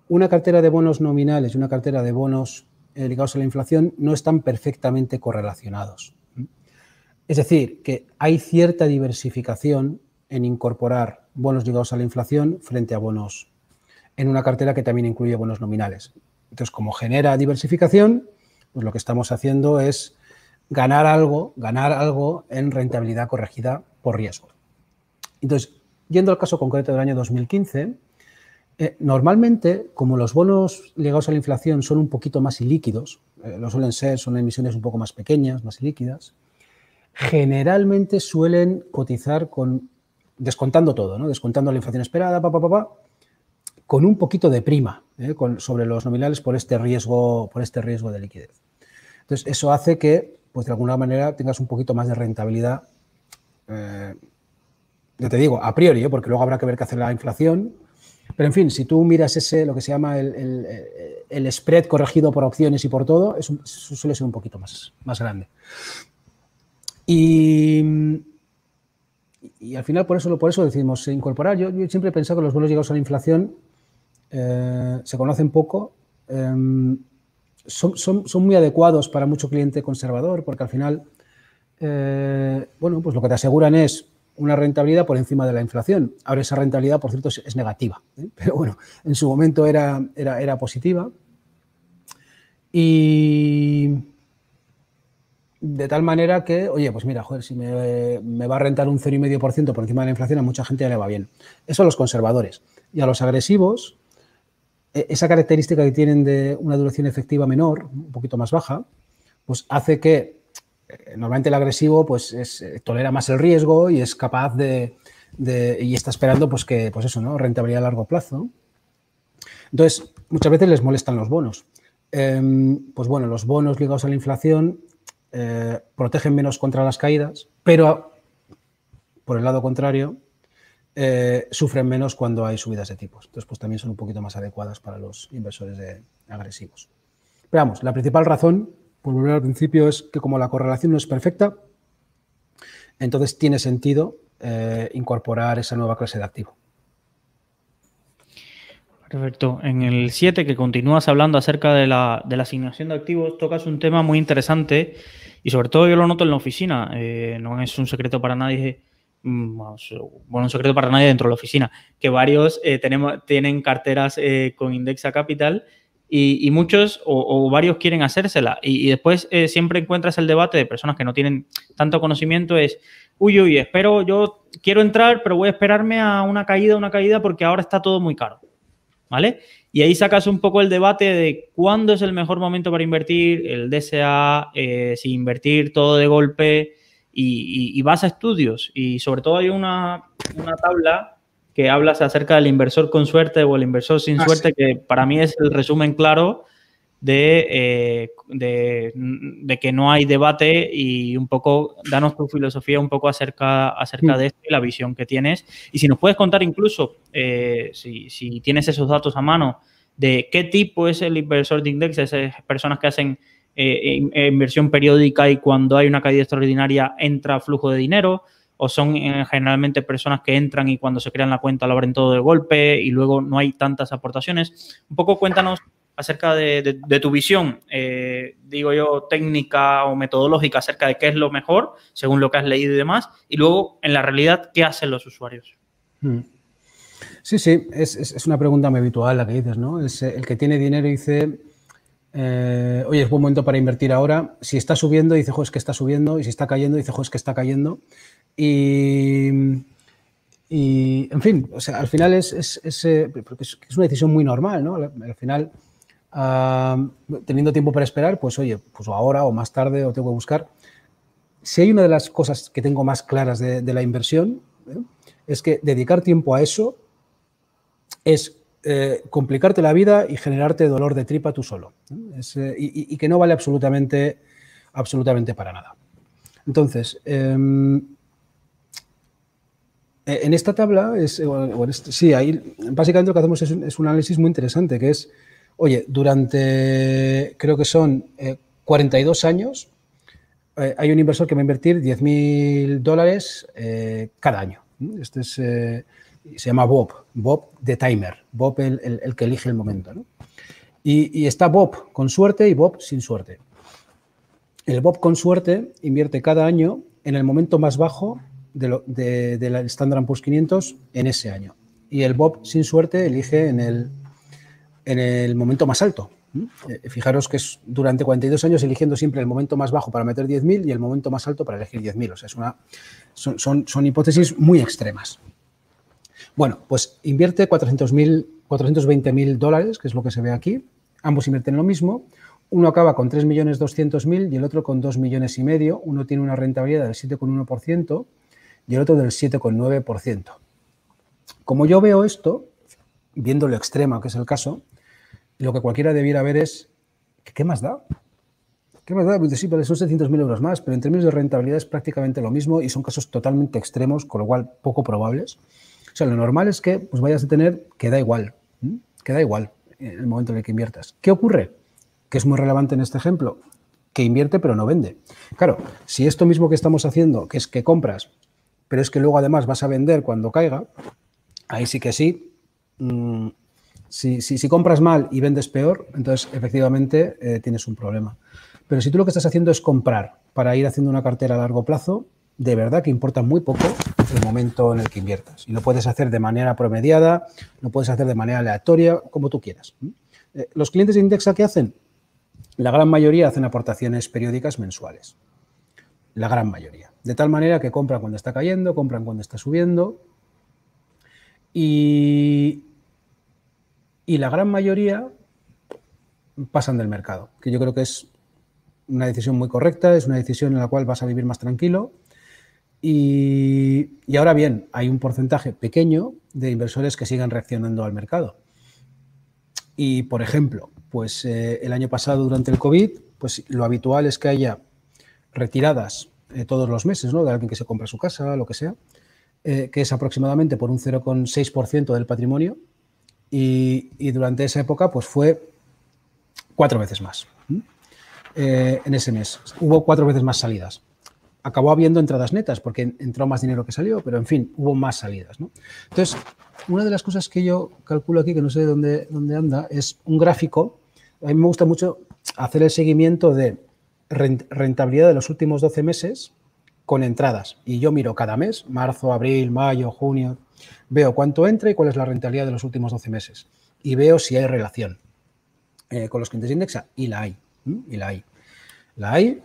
una cartera de bonos nominales y una cartera de bonos eh, ligados a la inflación no están perfectamente correlacionados. Es decir, que hay cierta diversificación en incorporar bonos ligados a la inflación frente a bonos en una cartera que también incluye bonos nominales. Entonces, como genera diversificación, pues lo que estamos haciendo es ganar algo, ganar algo en rentabilidad corregida por riesgo. Entonces, yendo al caso concreto del año 2015, eh, normalmente, como los bonos ligados a la inflación son un poquito más ilíquidos, eh, lo suelen ser, son emisiones un poco más pequeñas, más líquidas, generalmente suelen cotizar con, descontando todo, ¿no? descontando la inflación esperada, pa, pa, con un poquito de prima ¿eh? sobre los nominales por este, riesgo, por este riesgo de liquidez. Entonces, eso hace que, pues de alguna manera, tengas un poquito más de rentabilidad. Eh, ya te digo, a priori, ¿eh? porque luego habrá que ver qué hace la inflación. Pero, en fin, si tú miras ese, lo que se llama el, spread corregido por opciones y por todo, eso suele ser un poquito más, más grande. Y, al final por eso, por eso decidimos incorporar. Yo, siempre he pensado que los bonos llegados a la inflación eh, se conocen poco, em, son, muy adecuados para mucho cliente conservador porque al final, eh, bueno, pues lo que te aseguran es una rentabilidad por encima de la inflación. Ahora esa rentabilidad, por cierto, es, negativa, ¿eh? pero bueno, en su momento era, era, era positiva. Y, de tal manera que, oye, pues mira, joder, si me, va a rentar un 0,5% por encima de la inflación, a mucha gente ya le va bien. Eso a los conservadores. Y a los agresivos, esa característica que tienen de una duración efectiva menor, un poquito más baja, pues hace que eh, normalmente el agresivo pues eh, tolera más el riesgo y es capaz de, y está esperando pues que, pues eso, ¿no? Rentabilidad a largo plazo. Entonces, muchas veces les molestan los bonos. Em, pues bueno, los bonos ligados a la inflación eh, protegen menos contra las caídas, pero por el lado contrario, eh, sufren menos cuando hay subidas de tipos. Entonces, pues también son un poquito más adecuadas para los inversores agresivos. Pero vamos, la principal razón, por volver al principio, es que como la correlación no es perfecta, entonces tiene sentido eh, incorporar esa nueva clase de activo. Perfecto. En el 7, que continúas hablando acerca de la, de asignación de activos, tocas un tema muy interesante y sobre todo yo lo noto en la oficina. Eh, no es un secreto para nadie, bueno, un secreto para nadie dentro de la oficina, que varios eh, tenemos, tienen carteras eh, con Indexa Capital y, muchos o, varios quieren hacérsela. Y, después siempre encuentras el debate de personas que no tienen tanto conocimiento, es, uy, uy, espero, yo quiero entrar, pero voy a esperarme a una caída, una caída, porque ahora está todo muy caro. ¿vale? Y ahí sacas un poco el debate de cuándo es el mejor momento para invertir, el DSA, eh, si invertir todo de golpe y, vas a estudios. Y sobre todo hay una, tabla que hablas acerca del inversor con suerte o el inversor sin ah, suerte, que para mí es el resumen claro eh, de, de, que no hay debate y un poco, danos tu filosofía un poco acerca, acerca de esto y la visión que tienes. Y si nos puedes contar incluso, eh, si, tienes esos datos a mano, de qué tipo es el inversor de index, esas personas que hacen eh, inversión periódica y cuando hay una caída extraordinaria entra flujo de dinero, o son generalmente personas que entran y cuando se crean la cuenta lo abren todo de golpe y luego no hay tantas aportaciones. Un poco cuéntanos acerca de, tu visión, eh, digo yo, técnica o metodológica acerca de qué es lo mejor, según lo que has leído y demás, y luego, en la realidad, ¿qué hacen los usuarios? Hmm. Sí, sí, es, una pregunta muy habitual la que dices, ¿no? Es el que tiene dinero dice, eh, oye, es buen momento para invertir ahora. Si está subiendo, dice, jo, es que está subiendo. Y si está cayendo, dice, jo, es que está cayendo. Y, en fin, o sea, al final es, es, eh, es una decisión muy normal, ¿no? Al final teniendo tiempo para esperar, pues oye, pues ahora o más tarde o tengo que buscar. Si hay una de las cosas que tengo más claras de, la inversión, ¿eh? es que dedicar tiempo a eso es eh, complicarte la vida y generarte dolor de tripa tú solo. ¿eh? y, que no vale absolutamente, absolutamente para nada. Entonces, em, en esta tabla, es, este, sí, básicamente lo que hacemos es un análisis muy interesante, que es Oye, durante, creo que son 42 eh, años, hay un inversor que va a invertir 10.000 dólares cada año. Este es, se llama Bob, Bob de Timer, Bob el, que elige el momento. Y, está Bob con suerte y Bob sin suerte. El Bob con suerte invierte cada año en el momento más bajo del de, de, Standard Poor's 500 en ese año. Y el Bob sin suerte elige en el en el momento más alto. Eh, fijaros que es durante 42 años eligiendo siempre el momento más bajo para meter 10.000 y el momento más alto para elegir 10.000. O sea, es una, son, hipótesis muy extremas. Bueno, pues invierte 420.000 dólares, que es lo que se ve aquí. Ambos invierten lo mismo. Uno acaba con 3.200.000 y el otro con 2 millones y medio. Uno tiene una rentabilidad del 7,1% y el otro del 7,9%. Como yo veo esto, viendo lo extremo que es el caso, lo que cualquiera debiera ver es, ¿qué más da? ¿Qué más da? Pues sí, son 700.000 euros más, pero en términos de rentabilidad es prácticamente lo mismo y son casos totalmente extremos, con lo cual poco probables. Sea, lo normal es que pues, vayas a tener que da igual, que da igual en el momento en el que inviertas. ¿Qué ocurre? Que es muy relevante en este ejemplo, que invierte pero no vende. Claro, si esto mismo que estamos haciendo, que es que compras, pero es que luego además vas a vender cuando caiga, ahí sí que sí, Mm, si, compras mal y vendes peor, entonces efectivamente eh, tienes un problema. Pero si tú lo que estás haciendo es comprar para ir haciendo una cartera a largo plazo, de verdad que importa muy poco el momento en el que inviertas. Y lo puedes hacer de manera promediada, lo puedes hacer de manera aleatoria, como tú quieras. Eh, los clientes de Indexa, ¿qué hacen? La gran mayoría hacen aportaciones periódicas mensuales. La gran mayoría. De tal manera que compran cuando está cayendo, compran cuando está subiendo. Y, y la gran mayoría pasan del mercado, que yo creo que es una decisión muy correcta, es una decisión en la cual vas a vivir más tranquilo. Y, ahora bien, hay un porcentaje pequeño de inversores que siguen reaccionando al mercado. Y, por ejemplo, pues eh, el año pasado, durante el COVID, pues lo habitual es que haya retiradas eh, todos los meses, ¿no? De alguien que se compra su casa, lo que sea, eh, que es aproximadamente por un 0,6% del patrimonio y, durante esa época pues fue cuatro veces más en ese mes. Hubo cuatro veces más salidas. Acabó habiendo entradas netas porque entró más dinero que salió, pero en fin, hubo más salidas. Entonces, una de las cosas que yo calculo aquí, que no sé dónde, dónde anda, es un gráfico. A mí me gusta mucho hacer el seguimiento de rentabilidad de los últimos 12 meses con entradas. Y yo miro cada mes, marzo, abril, mayo, junio, Veo cuánto entra y cuál es la rentabilidad de los últimos 12 meses. Y veo si hay relación eh, con los clientes de Indexa. Y la hay. Y la hay. La hay,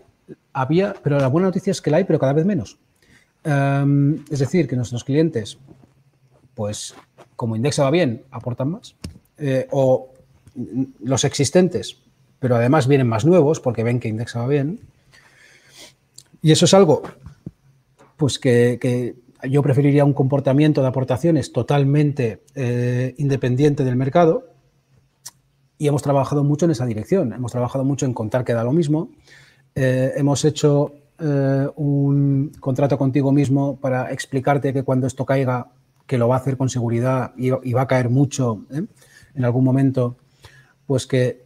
había, pero la buena noticia es que la hay, pero cada vez menos. Em, es decir, que nuestros clientes, pues como Indexa va bien, aportan más. Eh, o los existentes, pero además vienen más nuevos porque ven que Indexa va bien. Y eso es algo pues que yo preferiría un comportamiento de aportaciones totalmente eh, independiente del mercado y hemos trabajado mucho en esa dirección. Hemos trabajado mucho en contar que da lo mismo. Eh, hemos hecho eh, un contrato contigo mismo para explicarte que cuando esto caiga, que lo va a hacer con seguridad y, va a caer mucho en algún momento, pues que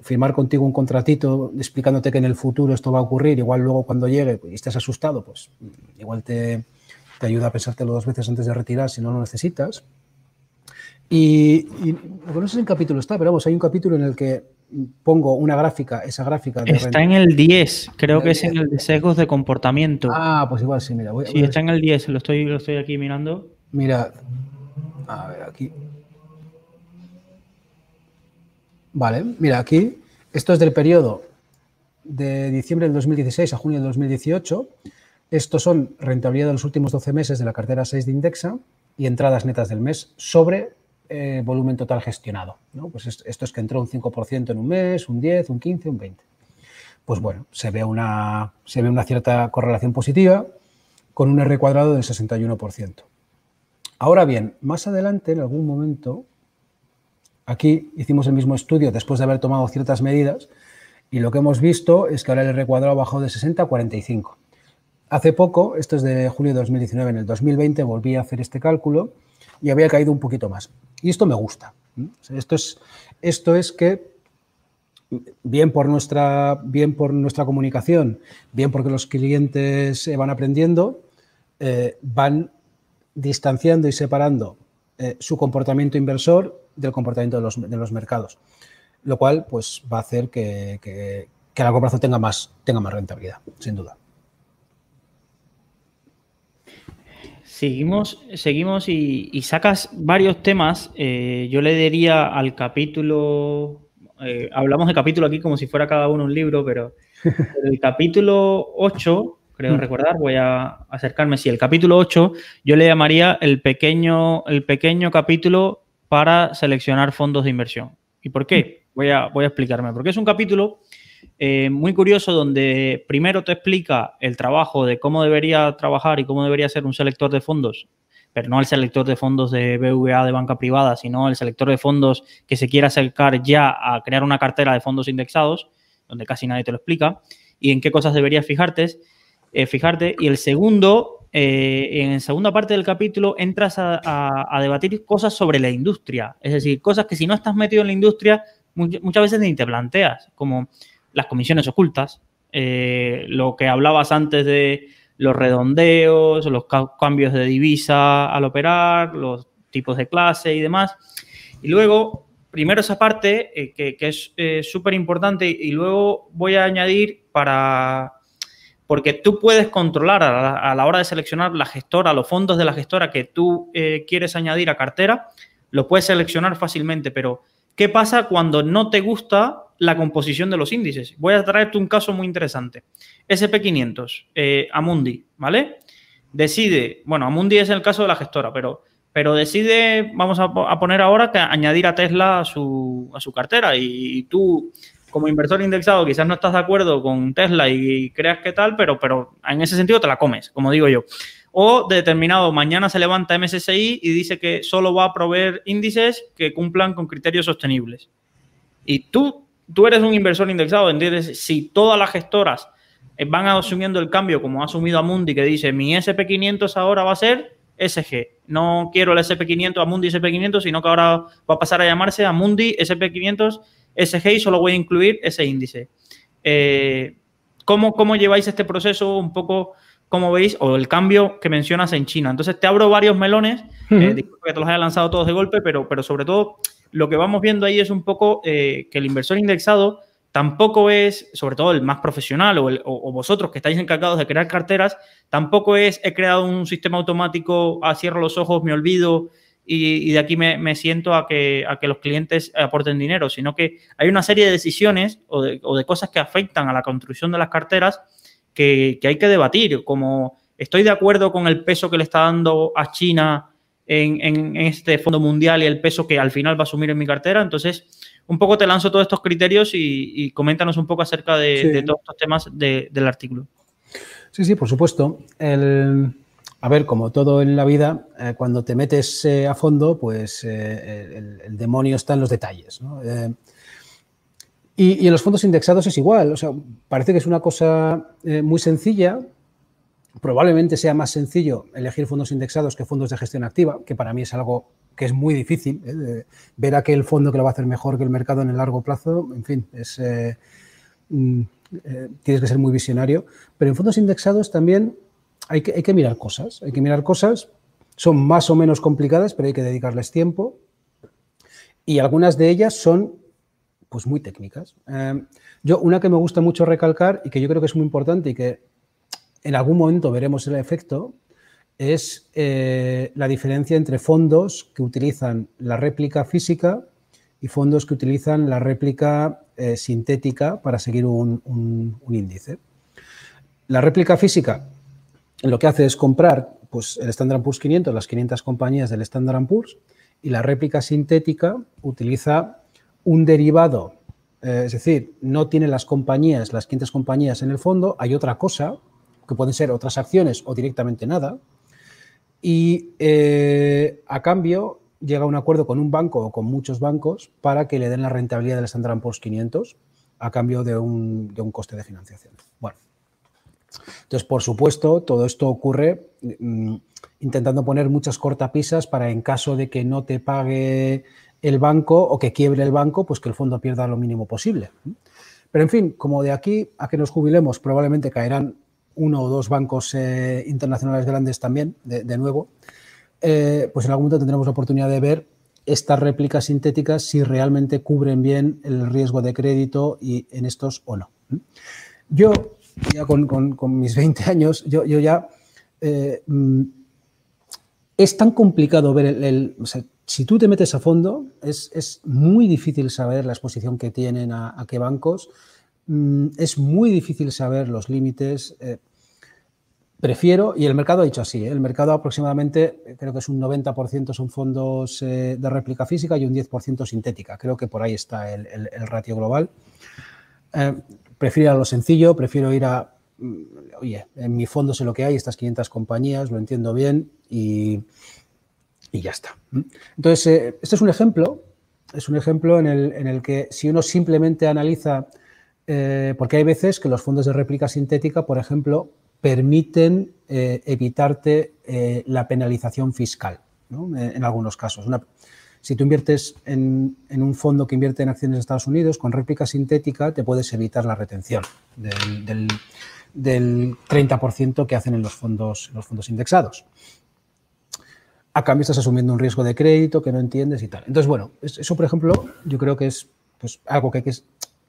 firmar contigo un contratito explicándote que en el futuro esto va a ocurrir, igual luego cuando llegue y estés asustado, pues igual te, te ayuda a pensártelo dos veces antes de retirar si no lo necesitas. Y, no sé en qué capítulo está, pero vamos, hay un capítulo en el que pongo una gráfica, esa gráfica. De está en el 10, creo que es en el de sesgos de comportamiento. Ah, pues igual sí, mira. sí, está en el 10, lo estoy, lo estoy aquí mirando. Mira, a ver, aquí. Vale, mira, aquí, esto es del periodo de diciembre del 2016 a junio del 2018. Estos son rentabilidad de los últimos 12 meses de la cartera 6 de Indexa y entradas netas del mes sobre eh, volumen total gestionado. Pues esto es que entró un 5% en un mes, un 10, un 15, un 20. Pues bueno, se ve una, se ve una cierta correlación positiva con un R cuadrado del 61%. Ahora bien, más adelante, en algún momento, aquí hicimos el mismo estudio después de haber tomado ciertas medidas y lo que hemos visto es que ahora el R cuadrado bajó de 60 a 45. Hace poco, esto es de julio de 2019, en el 2020 volví a hacer este cálculo y había caído un poquito más. Y esto me gusta. Esto es, esto es que, bien por, nuestra, bien por nuestra comunicación, bien porque los clientes van aprendiendo, eh, van distanciando y separando eh, su comportamiento inversor del comportamiento de los, mercados, lo cual pues, va a hacer que, que, a largo plazo tenga más, tenga más rentabilidad, sin duda. Seguimos, seguimos y, sacas varios temas. Eh, yo le diría al capítulo, eh, hablamos de capítulo aquí como si fuera cada uno un libro, pero, el capítulo 8, creo mm. recordar, voy a acercarme, sí, el capítulo 8, yo le llamaría el pequeño, el pequeño capítulo para seleccionar fondos de inversión. ¿Y por qué? Mm. Voy a, voy a explicarme. Porque es un capítulo eh, muy curioso donde primero te explica el trabajo de cómo debería trabajar y cómo debería ser un selector de fondos, pero no el selector de fondos de BVA de banca privada, sino el selector de fondos que se quiera acercar ya a crear una cartera de fondos indexados, donde casi nadie te lo explica, y en qué cosas deberías fijarte. Eh, fijarte. Y el segundo, eh, en la segunda parte del capítulo, entras a, a, debatir cosas sobre la industria, es decir, cosas que si no estás metido en la industria, muchas veces ni te planteas, como las comisiones ocultas, eh, lo que hablabas antes de los redondeos, los cambios de divisa al operar, los tipos de clase y demás. Y luego, primero esa parte eh, que, es eh, súper importante y luego voy a añadir para... Porque tú puedes controlar a la, hora de seleccionar la gestora, los fondos de la gestora que tú quieres añadir a cartera, lo puedes seleccionar fácilmente, pero ¿qué pasa cuando no te gusta la composición de los índices. Voy a traerte un caso muy interesante. SP500, eh, Amundi, ¿vale? Decide, bueno, Amundi es el caso de la gestora, pero, pero decide, vamos a, poner ahora que añadir a Tesla a su, a su cartera y, tú como inversor indexado quizás no estás de acuerdo con Tesla y, creas que tal, pero, pero en ese sentido te la comes, como digo yo. O determinado, mañana se levanta MSCI y dice que solo va a proveer índices que cumplan con criterios sostenibles. Y tú tú eres un inversor indexado, ¿entiendes? Si todas las gestoras eh, van asumiendo el cambio, como ha asumido Amundi, que dice mi SP500 ahora va a ser SG. No quiero el SP500 Amundi SP500, sino que ahora va a pasar a llamarse Amundi SP500 SG y solo voy a incluir ese índice. Eh, ¿cómo, lleváis este proceso? Un poco, ¿cómo veis? O el cambio que mencionas en China. Entonces, te abro varios melones. Eh, que te los haya lanzado todos de golpe, pero, pero sobre todo lo que vamos viendo ahí es un poco eh, que el inversor indexado tampoco es, sobre todo el más profesional o, vosotros que estáis encargados de crear carteras, tampoco es he creado un sistema automático, ah, cierro los ojos, me olvido y, de aquí me, siento a que, a que los clientes aporten dinero, sino que hay una serie de decisiones o de, cosas que afectan a la construcción de las carteras que hay que debatir, como estoy de acuerdo con el peso que le está dando a China en, este fondo mundial y el peso que al final va a asumir en mi cartera. Entonces, un poco te lanzo todos estos criterios y, coméntanos un poco acerca de, todos estos temas del artículo. Sí, sí, por supuesto. a ver, como todo en la vida, eh, cuando te metes eh, a fondo, pues eh, el, demonio está en los detalles. y, en los fondos indexados es igual. O sea, parece que es una cosa muy sencilla, Probablemente sea más sencillo elegir fondos indexados que fondos de gestión activa, que para mí es algo que es muy difícil. ¿eh? ver aquel fondo que lo va a hacer mejor que el mercado en el largo plazo, en fin, es, eh, mm, eh, tienes que ser muy visionario. Pero en fondos indexados también hay que, hay que mirar cosas, hay que mirar cosas, son más o menos complicadas, pero hay que dedicarles tiempo y algunas de ellas son pues muy técnicas. Em, yo, una que me gusta mucho recalcar y que yo creo que es muy importante y que en algún momento veremos el efecto, es eh, la diferencia entre fondos que utilizan la réplica física y fondos que utilizan la réplica eh, sintética para seguir un, índice. La réplica física lo que hace es comprar pues, el Standard Poor's 500, las 500 compañías del Standard Poor's, y la réplica sintética utiliza un derivado, eh, es decir, no tiene las compañías, las 500 compañías en el fondo, hay otra cosa, que pueden ser otras acciones o directamente nada, y eh, a cambio llega a un acuerdo con un banco o con muchos bancos para que le den la rentabilidad del Standard Poor's 500 a cambio de un, de un coste de financiación. Bueno, entonces, por supuesto, todo esto ocurre mm, intentando poner muchas cortapisas para en caso de que no te pague el banco o que quiebre el banco, pues que el fondo pierda lo mínimo posible. Pero en fin, como de aquí a que nos jubilemos probablemente caerán uno o dos bancos eh, internacionales grandes también, de, nuevo, eh, pues en algún momento tendremos la oportunidad de ver estas réplicas sintéticas si realmente cubren bien el riesgo de crédito y en estos o no. Yo, ya con, mis 20 años, yo, ya... Eh, mm, es tan complicado ver el... si tú te metes a fondo, es, muy difícil saber la exposición que tienen a qué bancos Mm, es muy difícil saber los límites. Eh, prefiero, y el mercado ha dicho así, ¿eh? el mercado aproximadamente, eh, creo que es un 90% son fondos de réplica física y un 10% sintética. Creo que por ahí está el, ratio global. prefiero ir a lo sencillo, prefiero ir a, mm, oye, en mi fondo sé lo que hay, estas 500 compañías, lo entiendo bien y, y ya está. Entonces, este es un ejemplo, es un ejemplo en el, en el que si uno simplemente analiza eh, porque hay veces que los fondos de réplica sintética, por ejemplo, permiten eh, evitarte eh, la penalización fiscal, en algunos casos. si tú inviertes en, un fondo que invierte en acciones de Estados Unidos, con réplica sintética te puedes evitar la retención del, 30% que hacen en los fondos, los fondos indexados. A cambio estás asumiendo un riesgo de crédito que no entiendes y tal. Entonces, bueno, eso, por ejemplo, yo creo que es pues, algo que hay que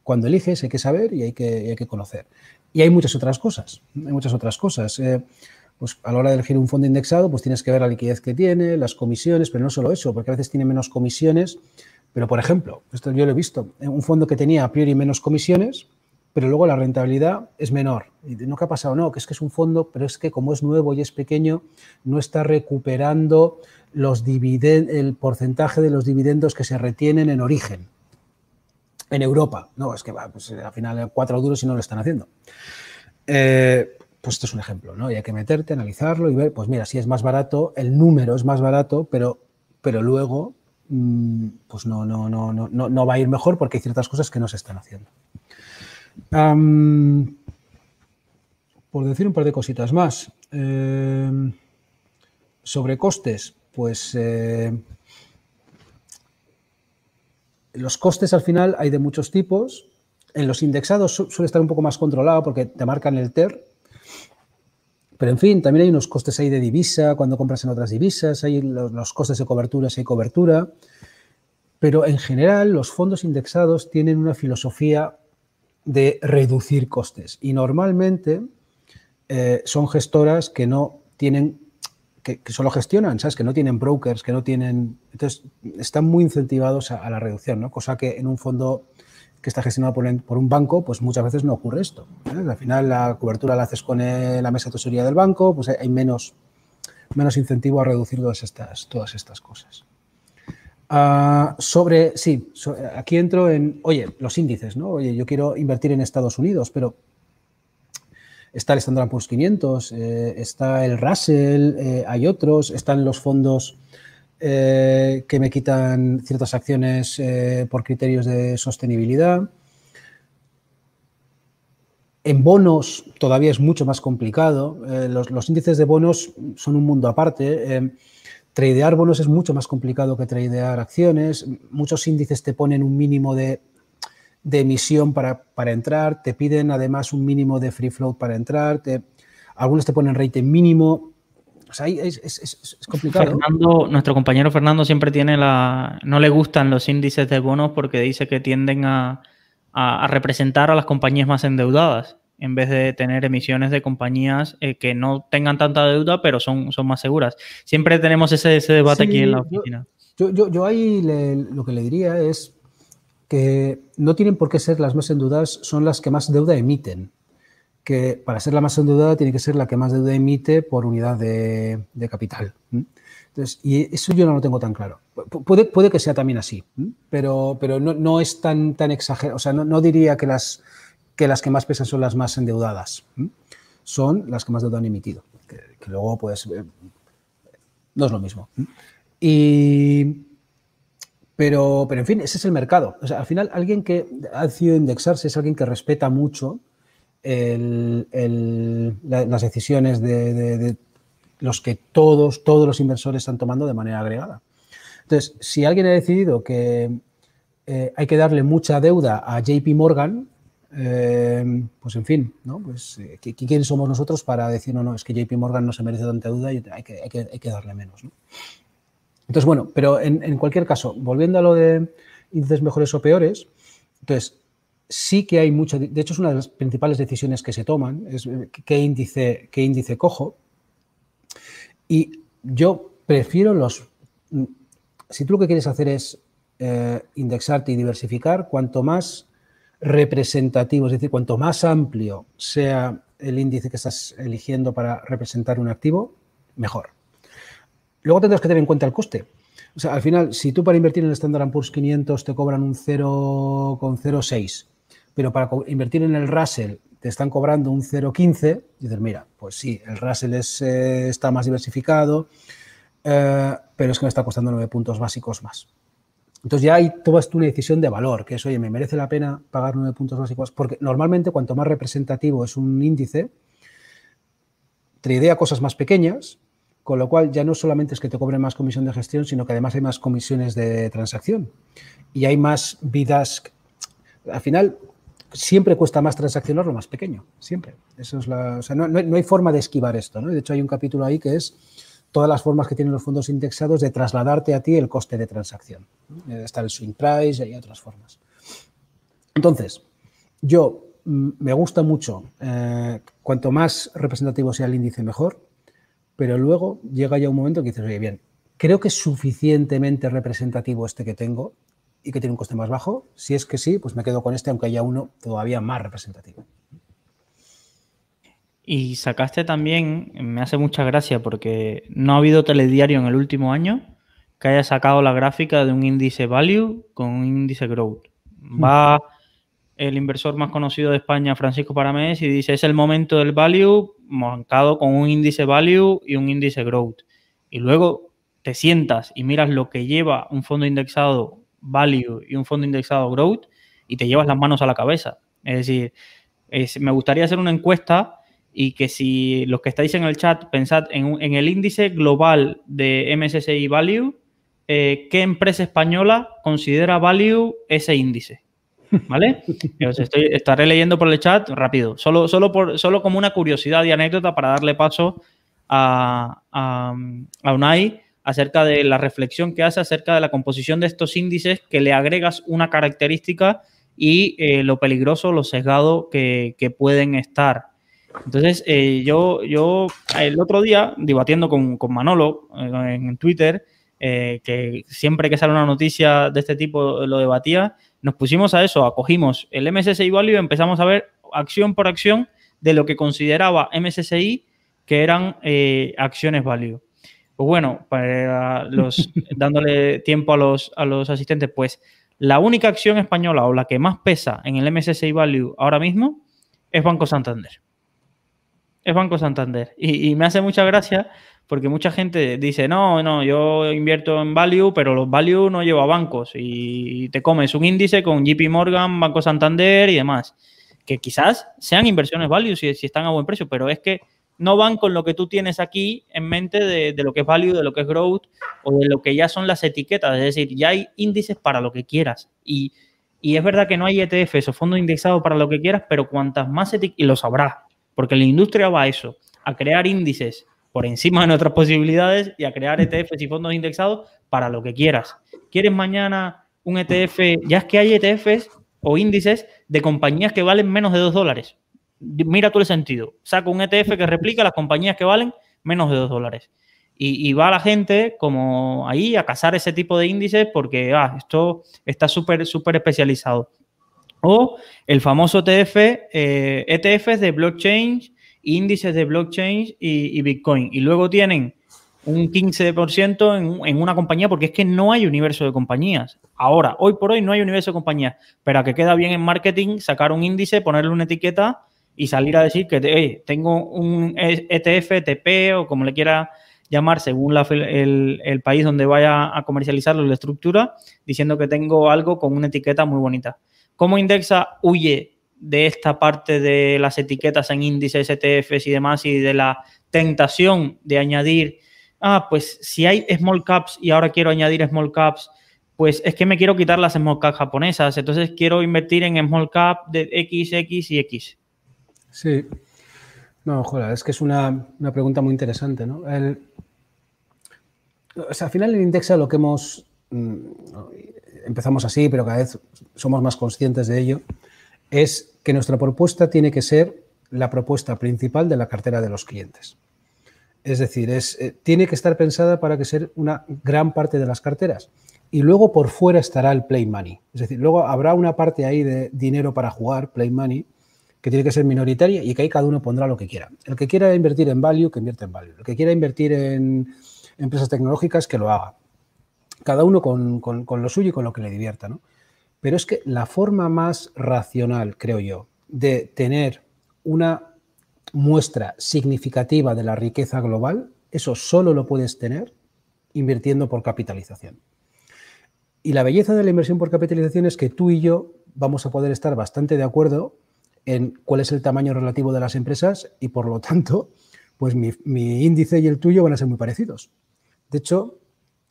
cuando eliges hay que saber y hay que, hay que conocer. Y hay muchas otras cosas, hay muchas otras cosas. Eh, pues a la hora de elegir un fondo indexado, pues tienes que ver la liquidez que tiene, las comisiones, pero no solo eso, porque a veces tiene menos comisiones. Pero, por ejemplo, esto yo lo he visto, un fondo que tenía a priori menos comisiones, pero luego la rentabilidad es menor. Y no que ha pasado, no, que es que es un fondo, pero es que como es nuevo y es pequeño, no está recuperando los el porcentaje de los dividendos que se retienen en origen en Europa. No, es que pues al final cuatro duros y no lo están haciendo. Eh, pues esto es un ejemplo, ¿no? Y hay que meterte, analizarlo y ver, pues mira, si es más barato, el número es más barato, pero, pero luego mm, pues no, no, no, no, no va a ir mejor porque hay ciertas cosas que no se están haciendo. por decir un par de cositas más. Eh, sobre costes, pues eh, los costes al final hay de muchos tipos. En los indexados suele estar un poco más controlado porque te marcan el TER. Pero en fin, también hay unos costes ahí de divisa, cuando compras en otras divisas, hay los, costes de cobertura si hay cobertura. Pero en general los fondos indexados tienen una filosofía de reducir costes y normalmente eh, son gestoras que no tienen que, solo gestionan, ¿sabes? Que no tienen brokers, que no tienen... Entonces, están muy incentivados a, la reducción, ¿no? Cosa que en un fondo que está gestionado por, un banco, pues muchas veces no ocurre esto. Al final la cobertura la haces con la mesa de tesorería del banco, pues hay menos, menos incentivo a reducir todas estas, todas estas cosas. Ah, sobre, sí, aquí entro en, oye, los índices, ¿no? Oye, yo quiero invertir en Estados Unidos, pero está el Standard Poor's 500, eh, está el Russell, eh, hay otros, están los fondos eh, que me quitan ciertas acciones por criterios de sostenibilidad. En bonos todavía es mucho más complicado. Los, los, índices de bonos son un mundo aparte. tradear bonos es mucho más complicado que tradear acciones. Muchos índices te ponen un mínimo de de emisión para, entrar, te piden además un mínimo de free float para entrar. algunos te ponen rating mínimo. O sea, es, es, complicado. Fernando, nuestro compañero Fernando siempre tiene la. No le gustan los índices de bonos porque dice que tienden a, a, representar a las compañías más endeudadas en vez de tener emisiones de compañías eh, que no tengan tanta deuda, pero son, son más seguras. Siempre tenemos ese, ese debate aquí en la oficina. Yo, yo, yo ahí lo que le diría es que no tienen por qué ser las más endeudadas, son las que más deuda emiten. Que para ser la más endeudada tiene que ser la que más deuda emite por unidad de, capital. Entonces, y eso yo no lo tengo tan claro. Puede, puede que sea también así, pero, pero no, no, es tan, tan exagerado. O sea, no, no, diría que las, que las que más pesan son las más endeudadas. Son las que más deuda han emitido. Que, que luego, pues, eh, no es lo mismo. Y, pero, pero, en fin, ese es el mercado. O sea, al final, alguien que ha decidido indexarse es alguien que respeta mucho las decisiones de, los que todos, todos los inversores están tomando de manera agregada. Entonces, si alguien ha decidido que eh, hay que darle mucha deuda a JP Morgan, eh, pues en fin, ¿no? Pues, eh, ¿quién somos nosotros para decir, no, no, es que JP Morgan no se merece tanta deuda y hay que, hay que, hay que darle menos? ¿no? Entonces, bueno, pero en, cualquier caso, volviendo a lo de índices mejores o peores, entonces sí que hay mucho, de hecho es una de las principales decisiones que se toman, es eh, qué índice, qué índice cojo. Y yo prefiero los, si tú lo que quieres hacer es eh, indexarte y diversificar, cuanto más representativo, es decir, cuanto más amplio sea el índice que estás eligiendo para representar un activo, mejor. Luego tendrás que tener en cuenta el coste. O sea, al final, si tú para invertir en el Standard Poor's 500 te cobran un 0,06, pero para invertir en el Russell te están cobrando un 0,15, dices, mira, pues sí, el Russell eh, está más diversificado, eh, pero es que me está costando 9 puntos básicos más. Entonces ya ahí tomas tú una decisión de valor, que es, oye, me merece la pena pagar 9 puntos básicos, porque normalmente cuanto más representativo es un índice, te idea cosas más pequeñas, con lo cual ya no solamente es que te cobren más comisión de gestión, sino que además hay más comisiones de transacción y hay más vidas. Al final, siempre cuesta más transaccionar lo más pequeño, siempre. Eso es la, o sea, no, hay forma de esquivar esto. ¿no? De hecho, hay un capítulo ahí que es todas las formas que tienen los fondos indexados de trasladarte a ti el coste de transacción. Está el swing price y hay otras formas. Entonces, yo mm, me gusta mucho, eh, cuanto más representativo sea el índice, mejor pero luego llega ya un momento que dices, oye, bien, creo que es suficientemente representativo este que tengo y que tiene un coste más bajo. Si es que sí, pues me quedo con este, aunque haya uno todavía más representativo. Y sacaste también, me hace mucha gracia porque no ha habido telediario en el último año que haya sacado la gráfica de un índice value con un índice growth. Va el inversor más conocido de España, Francisco Paramés, y dice, es el momento del value marcado con un índice value y un índice growth. Y luego te sientas y miras lo que lleva un fondo indexado value y un fondo indexado growth y te llevas las manos a la cabeza. Es decir, me gustaría hacer una encuesta y que si los que estáis en el chat pensad en, el índice global de MSCI Value, eh, ¿qué empresa española considera value ese índice? ¿Vale? estaré leyendo por el chat rápido, solo, solo, por, solo como una curiosidad y anécdota para darle paso a, a, Unai acerca de la reflexión que hace acerca de la composición de estos índices que le agregas una característica y eh, lo peligroso, lo sesgado que, pueden estar. Entonces, eh, yo, yo el otro día, debatiendo con, Manolo eh, en Twitter, que siempre que sale una noticia de este tipo lo debatía, nos pusimos a eso, acogimos el MSCI Value y empezamos a ver acción por acción de lo que consideraba MSCI que eran eh, acciones Value. Pues bueno, para los, dándole tiempo a los, a los asistentes, pues la única acción española o la que más pesa en el MSCI Value ahora mismo es Banco Santander. Es Banco Santander. Y, y me hace mucha gracia porque mucha gente dice, no, no, yo invierto en value, pero los value no lleva bancos y te comes un índice con JP Morgan, Banco Santander y demás, que quizás sean inversiones value si, si están a buen precio, pero es que no van con lo que tú tienes aquí en mente de, lo que es value, de lo que es growth o de lo que ya son las etiquetas, es decir, ya hay índices para lo que quieras. Y, y es verdad que no hay ETFs o fondos indexados para lo que quieras, pero cuantas más etiquetas, y lo sabrás, porque la industria va a eso, a crear índices por encima de nuestras posibilidades y a crear ETFs y fondos indexados para lo que quieras. ¿Quieres mañana un ETF? Ya es que hay ETFs o índices de compañías que valen menos de 2 dólares. Mira tú el sentido. Saco un ETF que replica las compañías que valen menos de 2 dólares. Y, va la gente como ahí a cazar ese tipo de índices porque ah, esto está súper, súper especializado. O el famoso ETF, eh, ETFs de blockchain, índices de blockchain y, Bitcoin. Y luego tienen un 15% en, en, una compañía porque es que no hay universo de compañías. Ahora, hoy por hoy no hay universo de compañías, pero a que queda bien en marketing sacar un índice, ponerle una etiqueta y salir a decir que tengo un ETF, TP o como le quiera llamar según el, país donde vaya a comercializarlo la estructura, diciendo que tengo algo con una etiqueta muy bonita. ¿Cómo Indexa huye de esta parte de las etiquetas en índices, ETFs y demás y de la tentación de añadir, ah, pues si hay small caps y ahora quiero añadir small caps, pues es que me quiero quitar las small caps japonesas, entonces quiero invertir en small cap de X, X y X. Sí. No, joder, es que es una, pregunta muy interesante, ¿no? El, o sea, al final en Indexa lo que hemos, mm, empezamos así, pero cada vez somos más conscientes de ello, es que nuestra propuesta tiene que ser la propuesta principal de la cartera de los clientes. Es decir, es, eh, tiene que estar pensada para que sea una gran parte de las carteras. Y luego por fuera estará el play money. Es decir, luego habrá una parte ahí de dinero para jugar, play money, que tiene que ser minoritaria y que ahí cada uno pondrá lo que quiera. El que quiera invertir en value, que invierta en value. El que quiera invertir en empresas tecnológicas, que lo haga. Cada uno con, lo suyo y con lo que le divierta. ¿no? Pero es que la forma más racional, creo yo, de tener una muestra significativa de la riqueza global, eso solo lo puedes tener invirtiendo por capitalización. Y la belleza de la inversión por capitalización es que tú y yo vamos a poder estar bastante de acuerdo en cuál es el tamaño relativo de las empresas y por lo tanto, pues mi, índice y el tuyo van a ser muy parecidos. De hecho,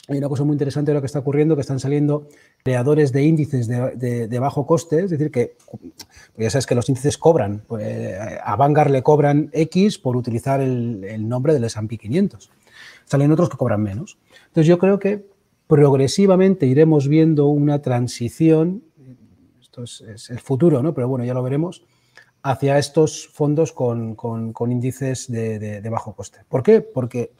hay una cosa muy interesante de lo que está ocurriendo, que están saliendo creadores de índices de, bajo coste, es decir, que pues ya sabes que los índices cobran, pues, a Vanguard le cobran X por utilizar el, nombre del S&P 500. Salen otros que cobran menos. Entonces yo creo que progresivamente iremos viendo una transición, esto es, es el futuro, ¿no? pero bueno, ya lo veremos, hacia estos fondos con, índices de, bajo coste. ¿Por qué? Porque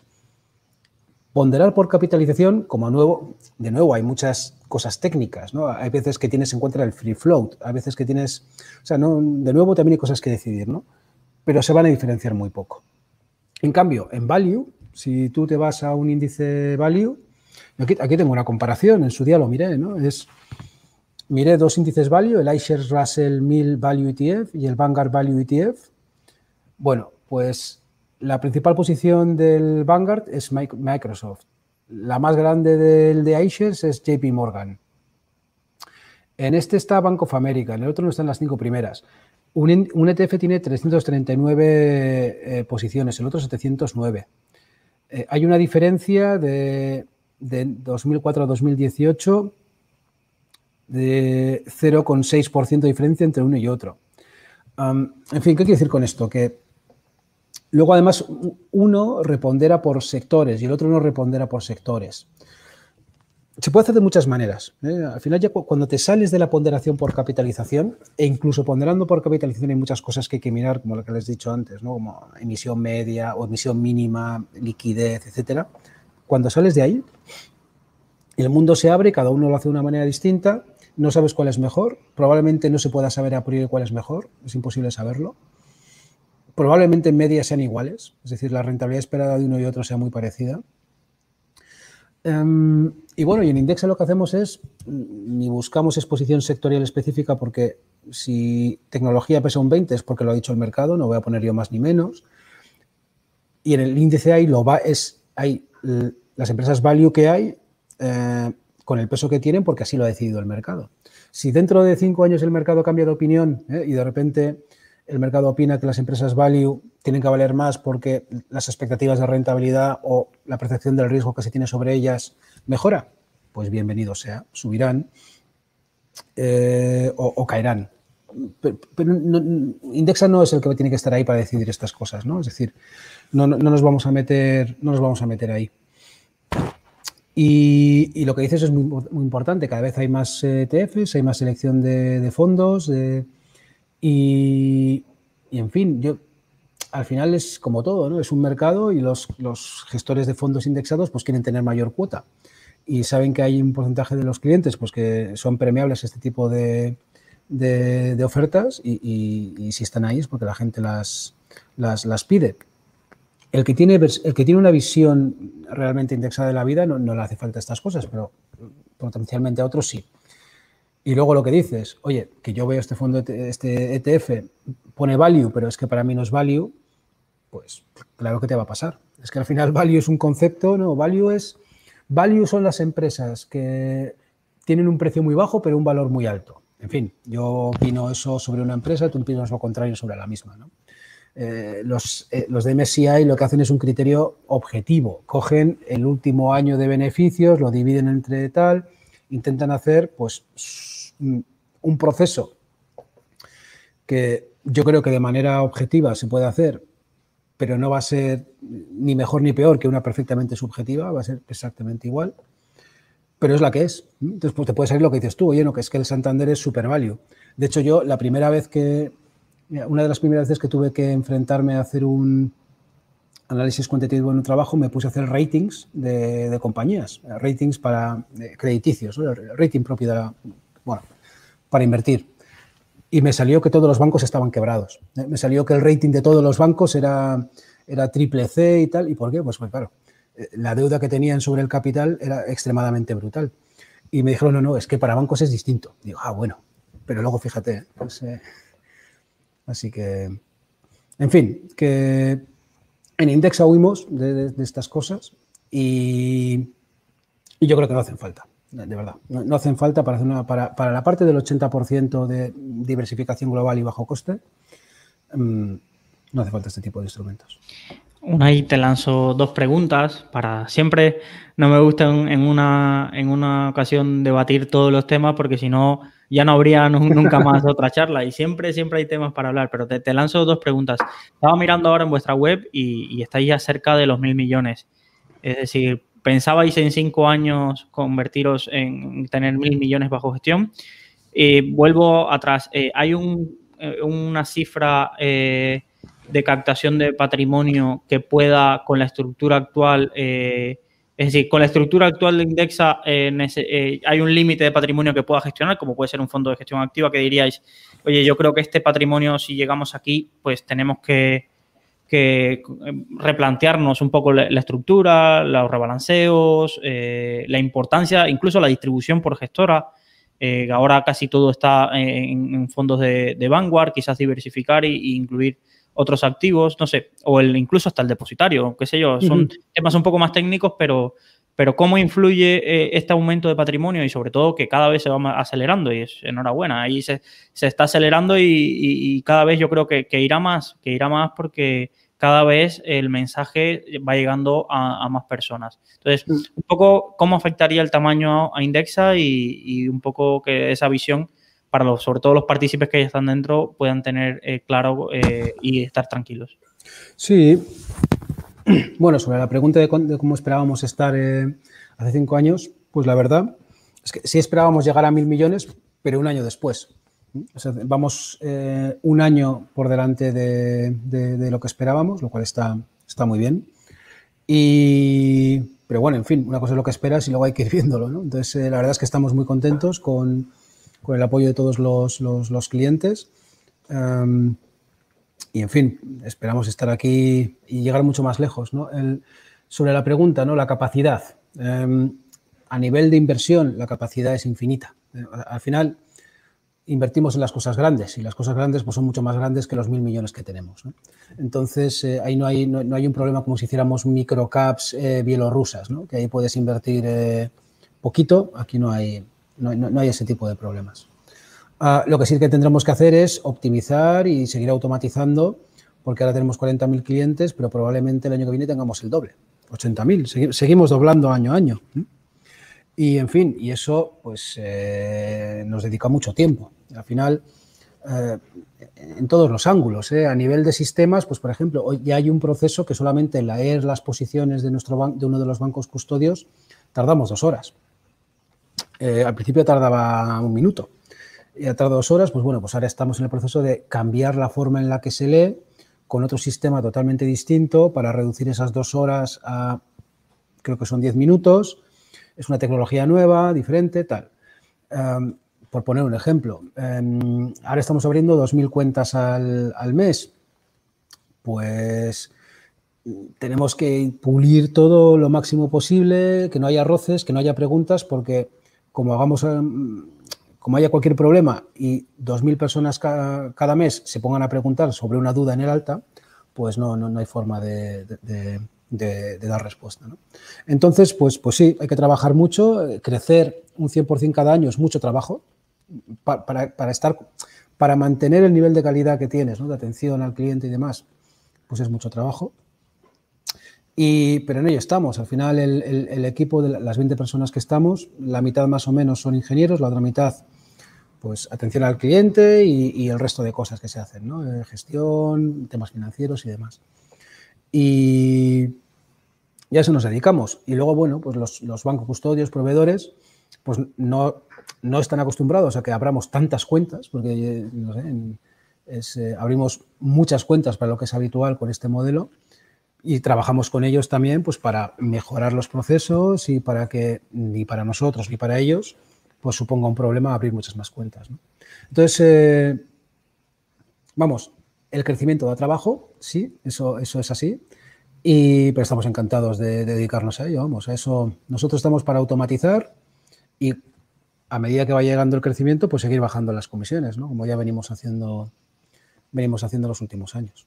ponderar por capitalización, como nuevo, de nuevo hay muchas cosas técnicas, ¿no? Hay veces que tienes en cuenta el free float, hay veces que tienes, o sea, no, de nuevo también hay cosas que decidir, ¿no? Pero se van a diferenciar muy poco. En cambio, en value, si tú te vas a un índice value, aquí, aquí tengo una comparación, en su día lo miré, ¿no? Es miré dos índices value, el iShares Russell 1000 Value ETF y el Vanguard Value ETF. Bueno, pues la principal posición del Vanguard es Microsoft. La más grande del de iShares es JP Morgan. En este está Bank of America, en el otro no están las cinco primeras. Un, ETF tiene 339 eh, posiciones, el otro 709. Eh, hay una diferencia de, de 2004 a 2018 de 0,6% de diferencia entre uno y otro. en fin, ¿qué quiero decir con esto? Que luego además uno repondera por sectores y el otro no repondera por sectores. Se puede hacer de muchas maneras. ¿eh? Al final, ya cuando te sales de la ponderación por capitalización, e incluso ponderando por capitalización, hay muchas cosas que hay que mirar, como lo que les he dicho antes, ¿no? como emisión media o emisión mínima, liquidez, etcétera. Cuando sales de ahí, el mundo se abre, cada uno lo hace de una manera distinta no sabes cuál es mejor, probablemente no se pueda saber a priori cuál es mejor, es imposible saberlo. Probablemente en media sean iguales, es decir, la rentabilidad esperada de uno y otro sea muy parecida. Em, y bueno, y en Indexa lo que hacemos es, mm, ni buscamos exposición sectorial específica porque si tecnología pesa un 20 es porque lo ha dicho el mercado, no voy a poner yo más ni menos. Y en el índice hay, lo va, es, hay las empresas value que hay, eh, con el peso que tienen porque así lo ha decidido el mercado. Si dentro de cinco años el mercado cambia de opinión ¿eh? y de repente el mercado opina que las empresas value tienen que valer más porque las expectativas de rentabilidad o la percepción del riesgo que se tiene sobre ellas mejora, pues bienvenido sea, subirán eh, o, caerán. pero, Indexa no es el que tiene que estar ahí para decidir estas cosas, ¿no? Es decir, no, nos vamos a meter, no nos vamos a meter ahí. Y, lo que dices es muy, importante. Cada vez hay más ETFs, hay más selección de, fondos. Y, en fin, yo al final es como todo, ¿no? Es un mercado y los, gestores de fondos indexados pues quieren tener mayor cuota. Y saben que hay un porcentaje de los clientes pues que son premiables este tipo de, ofertas y, si están ahí es porque la gente las, pide el que tiene, el que tiene una visión realmente indexada de la vida no, le hace falta estas cosas, pero potencialmente a otros sí. Y luego lo que dices, oye, que yo veo este fondo, este ETF, pone value, pero es que para mí no es value, pues claro que te va a pasar. Es que al final value es un concepto, no, value es, value son las empresas que tienen un precio muy bajo, pero un valor muy alto. En fin, yo opino eso sobre una empresa, tú opinas lo contrario sobre la misma, ¿no? Eh, los, eh, los, de MSCI lo que hacen es un criterio objetivo. Cogen el último año de beneficios, lo dividen entre tal, intentan hacer pues un proceso que yo creo que de manera objetiva se puede hacer, pero no va a ser ni mejor ni peor que una perfectamente subjetiva, va a ser exactamente igual, pero es la que es. Entonces pues, te puede salir lo que dices tú, oye, no, que es que el Santander es super value. De hecho, yo la primera vez que, una de las primeras veces que tuve que enfrentarme a hacer un análisis cuantitativo en un trabajo, me puse a hacer ratings de, compañías, ratings para eh, crediticios, rating propiedad, bueno, para invertir. Y me salió que todos los bancos estaban quebrados. Eh, me salió que el rating de todos los bancos era, era triple C y tal. ¿Y por qué? Pues, pues claro, eh, la deuda que tenían sobre el capital era extremadamente brutal. Y me dijeron, no, no, es que para bancos es distinto. Digo, ah, bueno, pero luego fíjate, pues, Así que, en fin, que en Indexa huimos de, estas cosas y, yo creo que no hacen falta, de verdad. No, hacen falta para, hacer para, para, la parte del 80% de diversificación global y bajo coste. Mm, no hace falta este tipo de instrumentos. Una y te lanzo dos preguntas para siempre. No me gusta en una, en una ocasión debatir todos los temas porque si no ya no habría nunca más otra charla y siempre, siempre hay temas para hablar, pero te, lanzo dos preguntas. Estaba mirando ahora en vuestra web y, estáis ya cerca de los mil millones. Es decir, ¿pensabais en cinco años convertiros en tener mil millones bajo gestión? Eh, vuelvo atrás. Eh, hay eh, una cifra de captación de patrimonio que pueda, con la estructura actual, es decir, con la estructura actual de Indexa eh, hay un límite de patrimonio que pueda gestionar, como puede ser un fondo de gestión activa, que diríais, oye, yo creo que este patrimonio, si llegamos aquí, pues tenemos que, replantearnos un poco la, estructura, los rebalanceos, eh, la importancia, incluso la distribución por gestora. Eh, ahora casi todo está en, fondos de, Vanguard, quizás diversificar e incluir otros activos, no sé, o el, incluso hasta el depositario, qué sé yo, son temas un poco más técnicos, pero, pero cómo influye eh, este aumento de patrimonio y sobre todo que cada vez se va acelerando y es enhorabuena, ahí se, está acelerando y, cada vez yo creo que, irá más, que irá más porque cada vez el mensaje va llegando a, más personas. Entonces, mm. un poco cómo afectaría el tamaño a Indexa y, y un poco que esa visión para los, sobre todo los partícipes que ya están dentro puedan tener eh, claro eh, y estar tranquilos. Sí. Bueno, sobre la pregunta de, cómo esperábamos estar eh, hace cinco años, pues la verdad es que sí esperábamos llegar a mil millones, pero un año después. vamos un año por delante de, lo que esperábamos, lo cual está, está muy bien. Y, pero bueno, en fin, una cosa es lo que esperas y luego hay que ir viéndolo. ¿no? Entonces, la verdad es que estamos muy contentos con, con el apoyo de todos los, clientes. Em, y en fin, esperamos estar aquí y llegar mucho más lejos. sobre la pregunta, ¿no? la capacidad. Em, a nivel de inversión, la capacidad es infinita. Eh, al final, invertimos en las cosas grandes y las cosas grandes pues, son mucho más grandes que los mil millones que tenemos. Entonces, eh, ahí no hay, no, hay un problema como si hiciéramos microcaps eh, bielorrusas, que ahí puedes invertir poquito, aquí no hay, no, hay ese tipo de problemas. Ah, lo que sí que tendremos que hacer es optimizar y seguir automatizando, porque ahora tenemos 40.000 clientes, pero probablemente el año que viene tengamos el doble, 80.000. seguimos doblando año a año. Y en fin, y eso pues eh, nos dedica mucho tiempo. Al final, eh, en todos los ángulos. ¿eh? A nivel de sistemas, pues por ejemplo, hoy ya hay un proceso que solamente en leer las posiciones de, nuestro de uno de los bancos custodios tardamos dos horas. Al principio tardaba un minuto y tardado dos horas, pues bueno, pues ahora estamos en el proceso de cambiar la forma en la que se lee con otro sistema totalmente distinto para reducir esas dos horas a, creo que son diez minutos. Es una tecnología nueva, diferente, tal. Em, por poner un ejemplo, em, ahora estamos abriendo 2.000 cuentas al, al, mes. Pues tenemos que pulir todo lo máximo posible, que no haya roces, que no haya preguntas, porque como hagamos, em, como haya cualquier problema y 2.000 personas cada, mes se pongan a preguntar sobre una duda en el alta, pues no, no, no hay forma de, dar respuesta. Entonces, pues, pues sí, hay que trabajar mucho, crecer un 100% cada año es mucho trabajo, para, para, estar, para mantener el nivel de calidad que tienes, de atención al cliente y demás, pues es mucho trabajo. Y, pero en ello estamos. Al final, el, equipo de las 20 personas que estamos, la mitad más o menos son ingenieros, la otra mitad, pues atención al cliente y, el resto de cosas que se hacen, ¿no? Eh, gestión, temas financieros y demás. Y ya eso nos dedicamos. Y luego, bueno, pues los, bancos custodios, proveedores, pues no, no están acostumbrados a que abramos tantas cuentas, porque es, eh, abrimos muchas cuentas para lo que es habitual con este modelo y trabajamos con ellos también pues, para mejorar los procesos y para que ni para nosotros ni para ellos pues suponga un problema abrir muchas más cuentas. ¿no? Entonces, eh, vamos, el crecimiento da trabajo, sí, eso, eso es así, y, pero estamos encantados de, de dedicarnos a ello, vamos, eso. Nosotros estamos para automatizar y a medida que va llegando el crecimiento, pues seguir bajando las comisiones, ¿no? Como ya venimos haciendo, venimos haciendo los últimos años.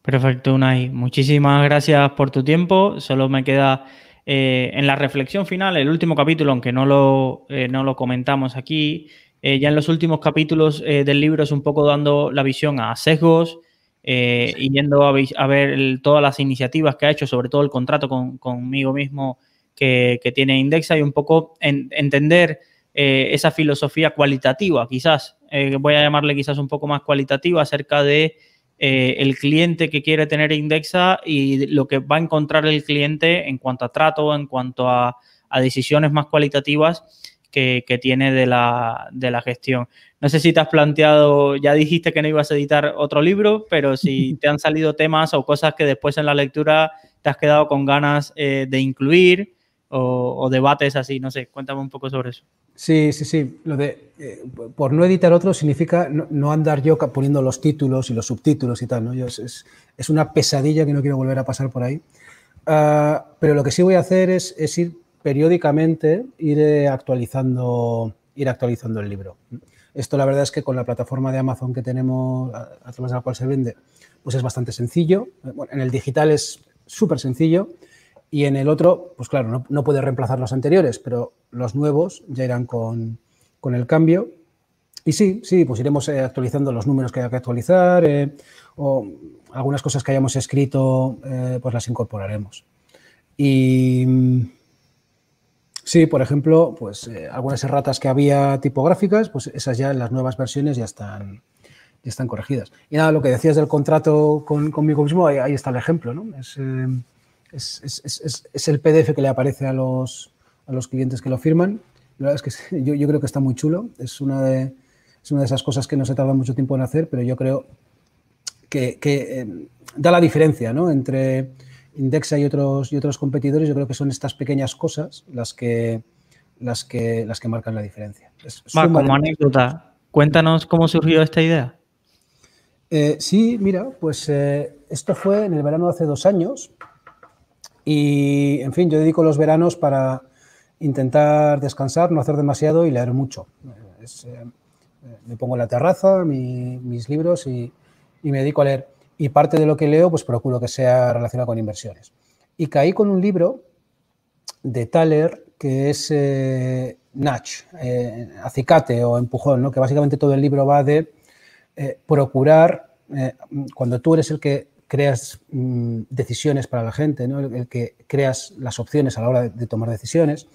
Perfecto, Unai. Muchísimas gracias por tu tiempo. Solo me queda eh, en la reflexión final, el último capítulo, aunque no lo, eh, no lo comentamos aquí, eh, ya en los últimos capítulos del libro es un poco dando la visión a sesgos sí. y yendo a, a ver el, todas las iniciativas que ha hecho, sobre todo el contrato con, conmigo mismo que, que tiene Indexa y un poco en, entender esa filosofía cualitativa, quizás, voy a llamarle quizás un poco más cualitativa acerca de eh, el cliente que quiere tener Indexa y lo que va a encontrar el cliente en cuanto a trato, en cuanto a, a decisiones más cualitativas que, que tiene de la, de la, gestión. No sé si te has planteado, ya dijiste que no ibas a editar otro libro, pero si te han salido temas o cosas que después en la lectura te has quedado con ganas eh, de incluir o, debates así, no sé, cuéntame un poco sobre eso. Sí, sí, sí. Lo de eh, por no editar otro significa no, andar yo poniendo los títulos y los subtítulos y tal, ¿no? Es, una pesadilla que no quiero volver a pasar por ahí. Uh, pero lo que sí voy a hacer es, ir periódicamente, ir actualizando, ir actualizando el libro. Esto la verdad es que con la plataforma de Amazon que tenemos, a, a través de la cual se vende, pues es bastante sencillo. Bueno, en el digital es súper sencillo y en el otro, pues claro, no, no puede reemplazar los anteriores, pero los nuevos ya irán con, con el cambio. Y sí, sí, pues iremos eh, actualizando los números que haya que actualizar eh, o algunas cosas que hayamos escrito, eh, pues las incorporaremos. Y sí, por ejemplo, pues algunas erratas que había tipográficas, pues esas ya en las nuevas versiones ya están, ya están corregidas. Y nada, lo que decías del contrato con, conmigo mismo, ahí, ahí, está el ejemplo, ¿no? Es, es, es, es, es, el PDF que le aparece a los, a los clientes que lo firman. La verdad es que yo, yo creo que está muy chulo. Es una, de, es una de esas cosas que no se tarda mucho tiempo en hacer, pero yo creo que, que eh, da la diferencia ¿no? entre Indexa y otros, y otros competidores. Yo creo que son estas pequeñas cosas las que, las que, las que marcan la diferencia. Va, como anécdota, cuéntanos cómo surgió esta idea. Eh, sí, mira, pues eh, esto fue en el verano de hace dos años. Y, en fin, yo dedico los veranos para intentar descansar, no hacer demasiado y leer mucho. Eh, me pongo en la terraza, mi, mis libros y, y, me dedico a leer. Y parte de lo que leo, pues procuro que sea relacionado con inversiones. Y caí con un libro de Thaler que es eh, Natch, eh, acicate o empujón, ¿no? que básicamente todo el libro va de eh, procurar, cuando tú eres el que creas mmm, decisiones para la gente, ¿no? el, que creas las opciones a la hora de, tomar decisiones,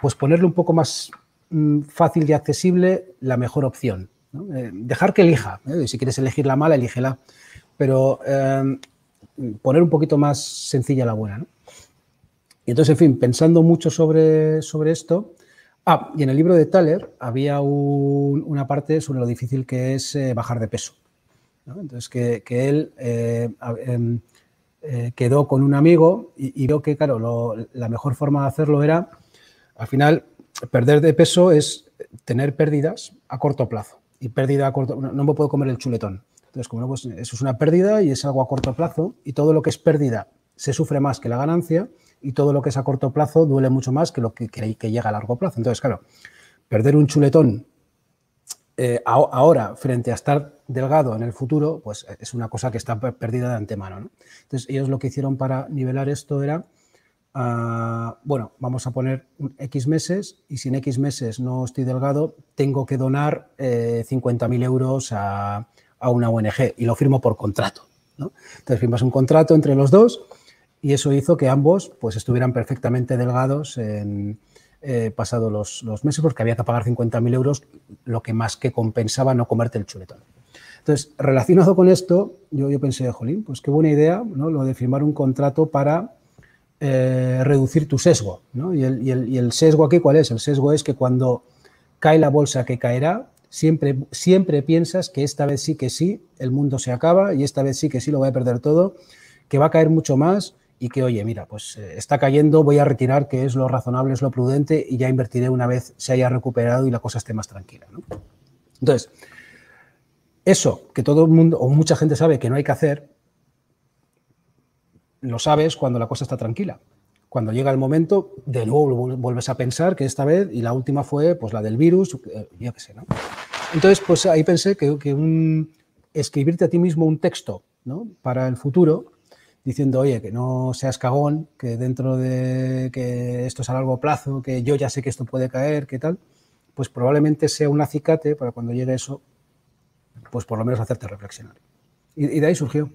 pues ponerle un poco más mmm, fácil y accesible la mejor opción. dejar que elija. Si quieres elegir la mala, elígela. Pero poner un poquito más sencilla la buena. Y entonces, en fin, pensando mucho sobre, sobre esto, Ah, y en el libro de Thaler había una parte sobre lo difícil que es eh, bajar de peso. Entonces, que, él eh, em, eh, quedó con un amigo y, vio que, claro, la mejor forma de hacerlo era, al final, perder de peso es tener pérdidas a corto plazo. Y pérdida a corto no, no me puedo comer el chuletón. Entonces, como no, pues eso es una pérdida y es algo a corto plazo y todo lo que es pérdida se sufre más que la ganancia y todo lo que es a corto plazo duele mucho más que lo que, que llega a largo plazo. Entonces, claro, perder un chuletón eh, ahora frente a estar delgado en el futuro, pues es una cosa que está perdida de antemano. Entonces, ellos lo que hicieron para nivelar esto era, ah, bueno, vamos a poner X meses y si en X meses no estoy delgado, tengo que donar 50.000 eh, euros a, una ONG y lo firmo por contrato. Entonces, firmas un contrato entre los dos y eso hizo que ambos pues, estuvieran perfectamente delgados en, eh, pasados los, meses porque había que pagar 50.000 euros, lo que más que compensaba no comerte el chuletón. Entonces, relacionado con esto, yo, yo pensé, jolín, pues qué buena idea ¿no? lo de firmar un contrato para eh, reducir tu sesgo. Y, el, y, el, sesgo aquí, ¿cuál es? El sesgo es que cuando cae la bolsa que caerá, siempre, siempre piensas que esta vez sí que sí, el mundo se acaba y esta vez sí que sí lo voy a perder todo, que va a caer mucho más y que, oye, mira, pues eh, está cayendo, voy a retirar, que es lo razonable, es lo prudente, y ya invertiré una vez se haya recuperado y la cosa esté más tranquila. Entonces, eso que todo el mundo o mucha gente sabe que no hay que hacer, lo sabes cuando la cosa está tranquila. Cuando llega el momento, de nuevo vuelves a pensar que esta vez, y la última fue pues la del virus, eh, yo qué sé, ¿no? Entonces, pues ahí pensé que, que un, escribirte a ti mismo un texto ¿no? para el futuro diciendo, oye, que no seas cagón, que dentro de que esto es a largo plazo, que yo ya sé que esto puede caer, que tal, pues probablemente sea un acicate para cuando llegue eso, pues por lo menos hacerte reflexionar. Y, de ahí surgió.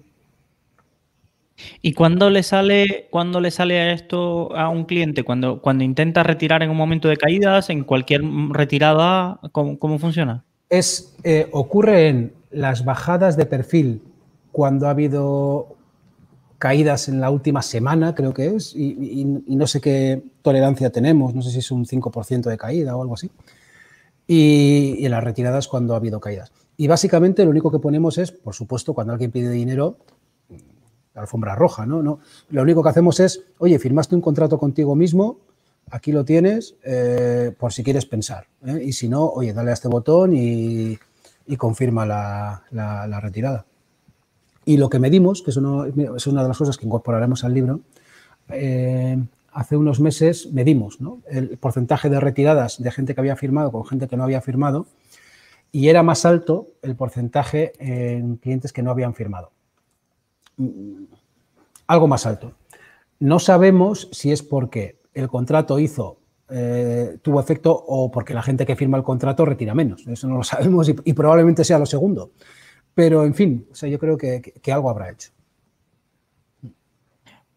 ¿Y cuándo le sale, cuando le sale esto a un cliente? Cuando, cuando intenta retirar en un momento de caídas, en cualquier retirada, ¿cómo, funciona? Es, eh, ocurre en las bajadas de perfil cuando ha habido caídas en la última semana, creo que es, y, no sé qué tolerancia tenemos, no sé si es un 5% de caída o algo así. Y, en las retiradas cuando ha habido caídas. Y básicamente lo único que ponemos es, por supuesto, cuando alguien pide dinero, la alfombra roja, ¿no? no lo único que hacemos es, oye, firmaste un contrato contigo mismo, aquí lo tienes, eh, por si quieres pensar. ¿eh? Y si no, oye, dale a este botón y, confirma la retirada. Y lo que medimos, que es, es una de las cosas que incorporaremos al libro, eh, hace unos meses medimos el porcentaje de retiradas de gente que había firmado con gente que no había firmado y era más alto el porcentaje en clientes que no habían firmado. Mm, algo más alto. No sabemos si es porque el contrato hizo, eh, tuvo efecto o porque la gente que firma el contrato retira menos. Eso no lo sabemos y probablemente sea lo segundo. Pero, en fin, o sea, yo creo que, algo habrá hecho.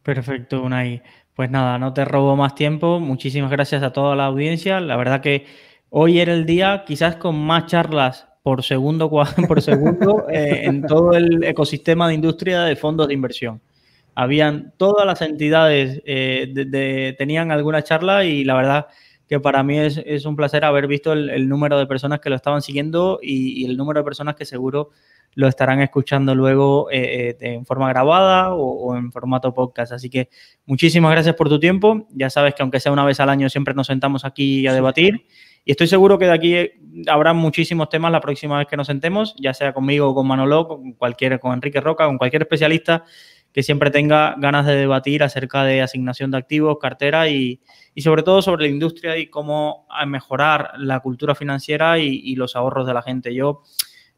Perfecto, Unai. Pues nada, no te robo más tiempo. Muchísimas gracias a toda la audiencia. La verdad que hoy era el día quizás con más charlas por segundo, por segundo eh, en todo el ecosistema de industria de fondos de inversión. Habían todas las entidades, eh, tenían alguna charla y la verdad que para mí es, un placer haber visto el, número de personas que lo estaban siguiendo y, y el número de personas que seguro lo estarán escuchando luego eh, eh, en forma grabada o, en formato podcast. Así que muchísimas gracias por tu tiempo. Ya sabes que aunque sea una vez al año siempre nos sentamos aquí a debatir. Y estoy seguro que de aquí eh, habrá muchísimos temas la próxima vez que nos sentemos, ya sea conmigo o con Manolo, con cualquier, con Enrique Roca, con cualquier especialista que siempre tenga ganas de debatir acerca de asignación de activos, cartera y, sobre todo sobre la industria y cómo mejorar la cultura financiera y, y los ahorros de la gente. Yo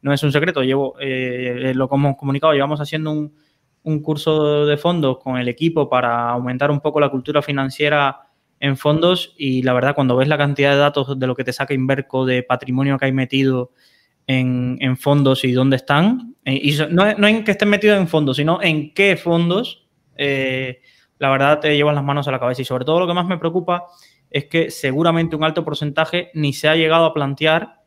no es un secreto, llevo, eh, lo que hemos comunicado, llevamos haciendo un, curso de fondos con el equipo para aumentar un poco la cultura financiera en fondos y la verdad cuando ves la cantidad de datos de lo que te saca Inverco, de patrimonio que hay metido en, fondos y dónde están, eh, y no, en que estén metidos en fondos, sino en qué fondos, eh, la verdad te llevas las manos a la cabeza y sobre todo lo que más me preocupa es que seguramente un alto porcentaje ni se ha llegado a plantear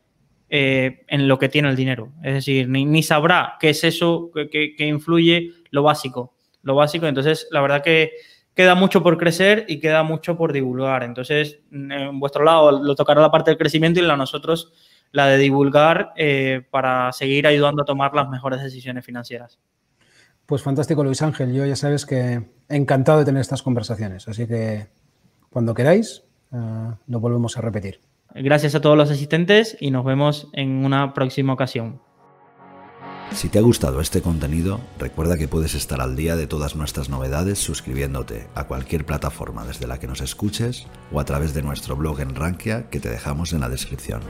eh, en lo que tiene el dinero. Es decir, ni, sabrá qué es eso que, influye lo básico. Lo básico, entonces la verdad que queda mucho por crecer y queda mucho por divulgar. Entonces, en vuestro lado lo tocará la parte del crecimiento y la nosotros la de divulgar eh, para seguir ayudando a tomar las mejores decisiones financieras. Pues fantástico, Luis Ángel. Yo ya sabes que encantado de tener estas conversaciones. Así que cuando queráis, eh, lo volvemos a repetir. Gracias a todos los asistentes y nos vemos en una próxima ocasión. Si te ha gustado este contenido, recuerda que puedes estar al día de todas nuestras novedades suscribiéndote a cualquier plataforma desde la que nos escuches o a través de nuestro blog en Rankia que te dejamos en la descripción.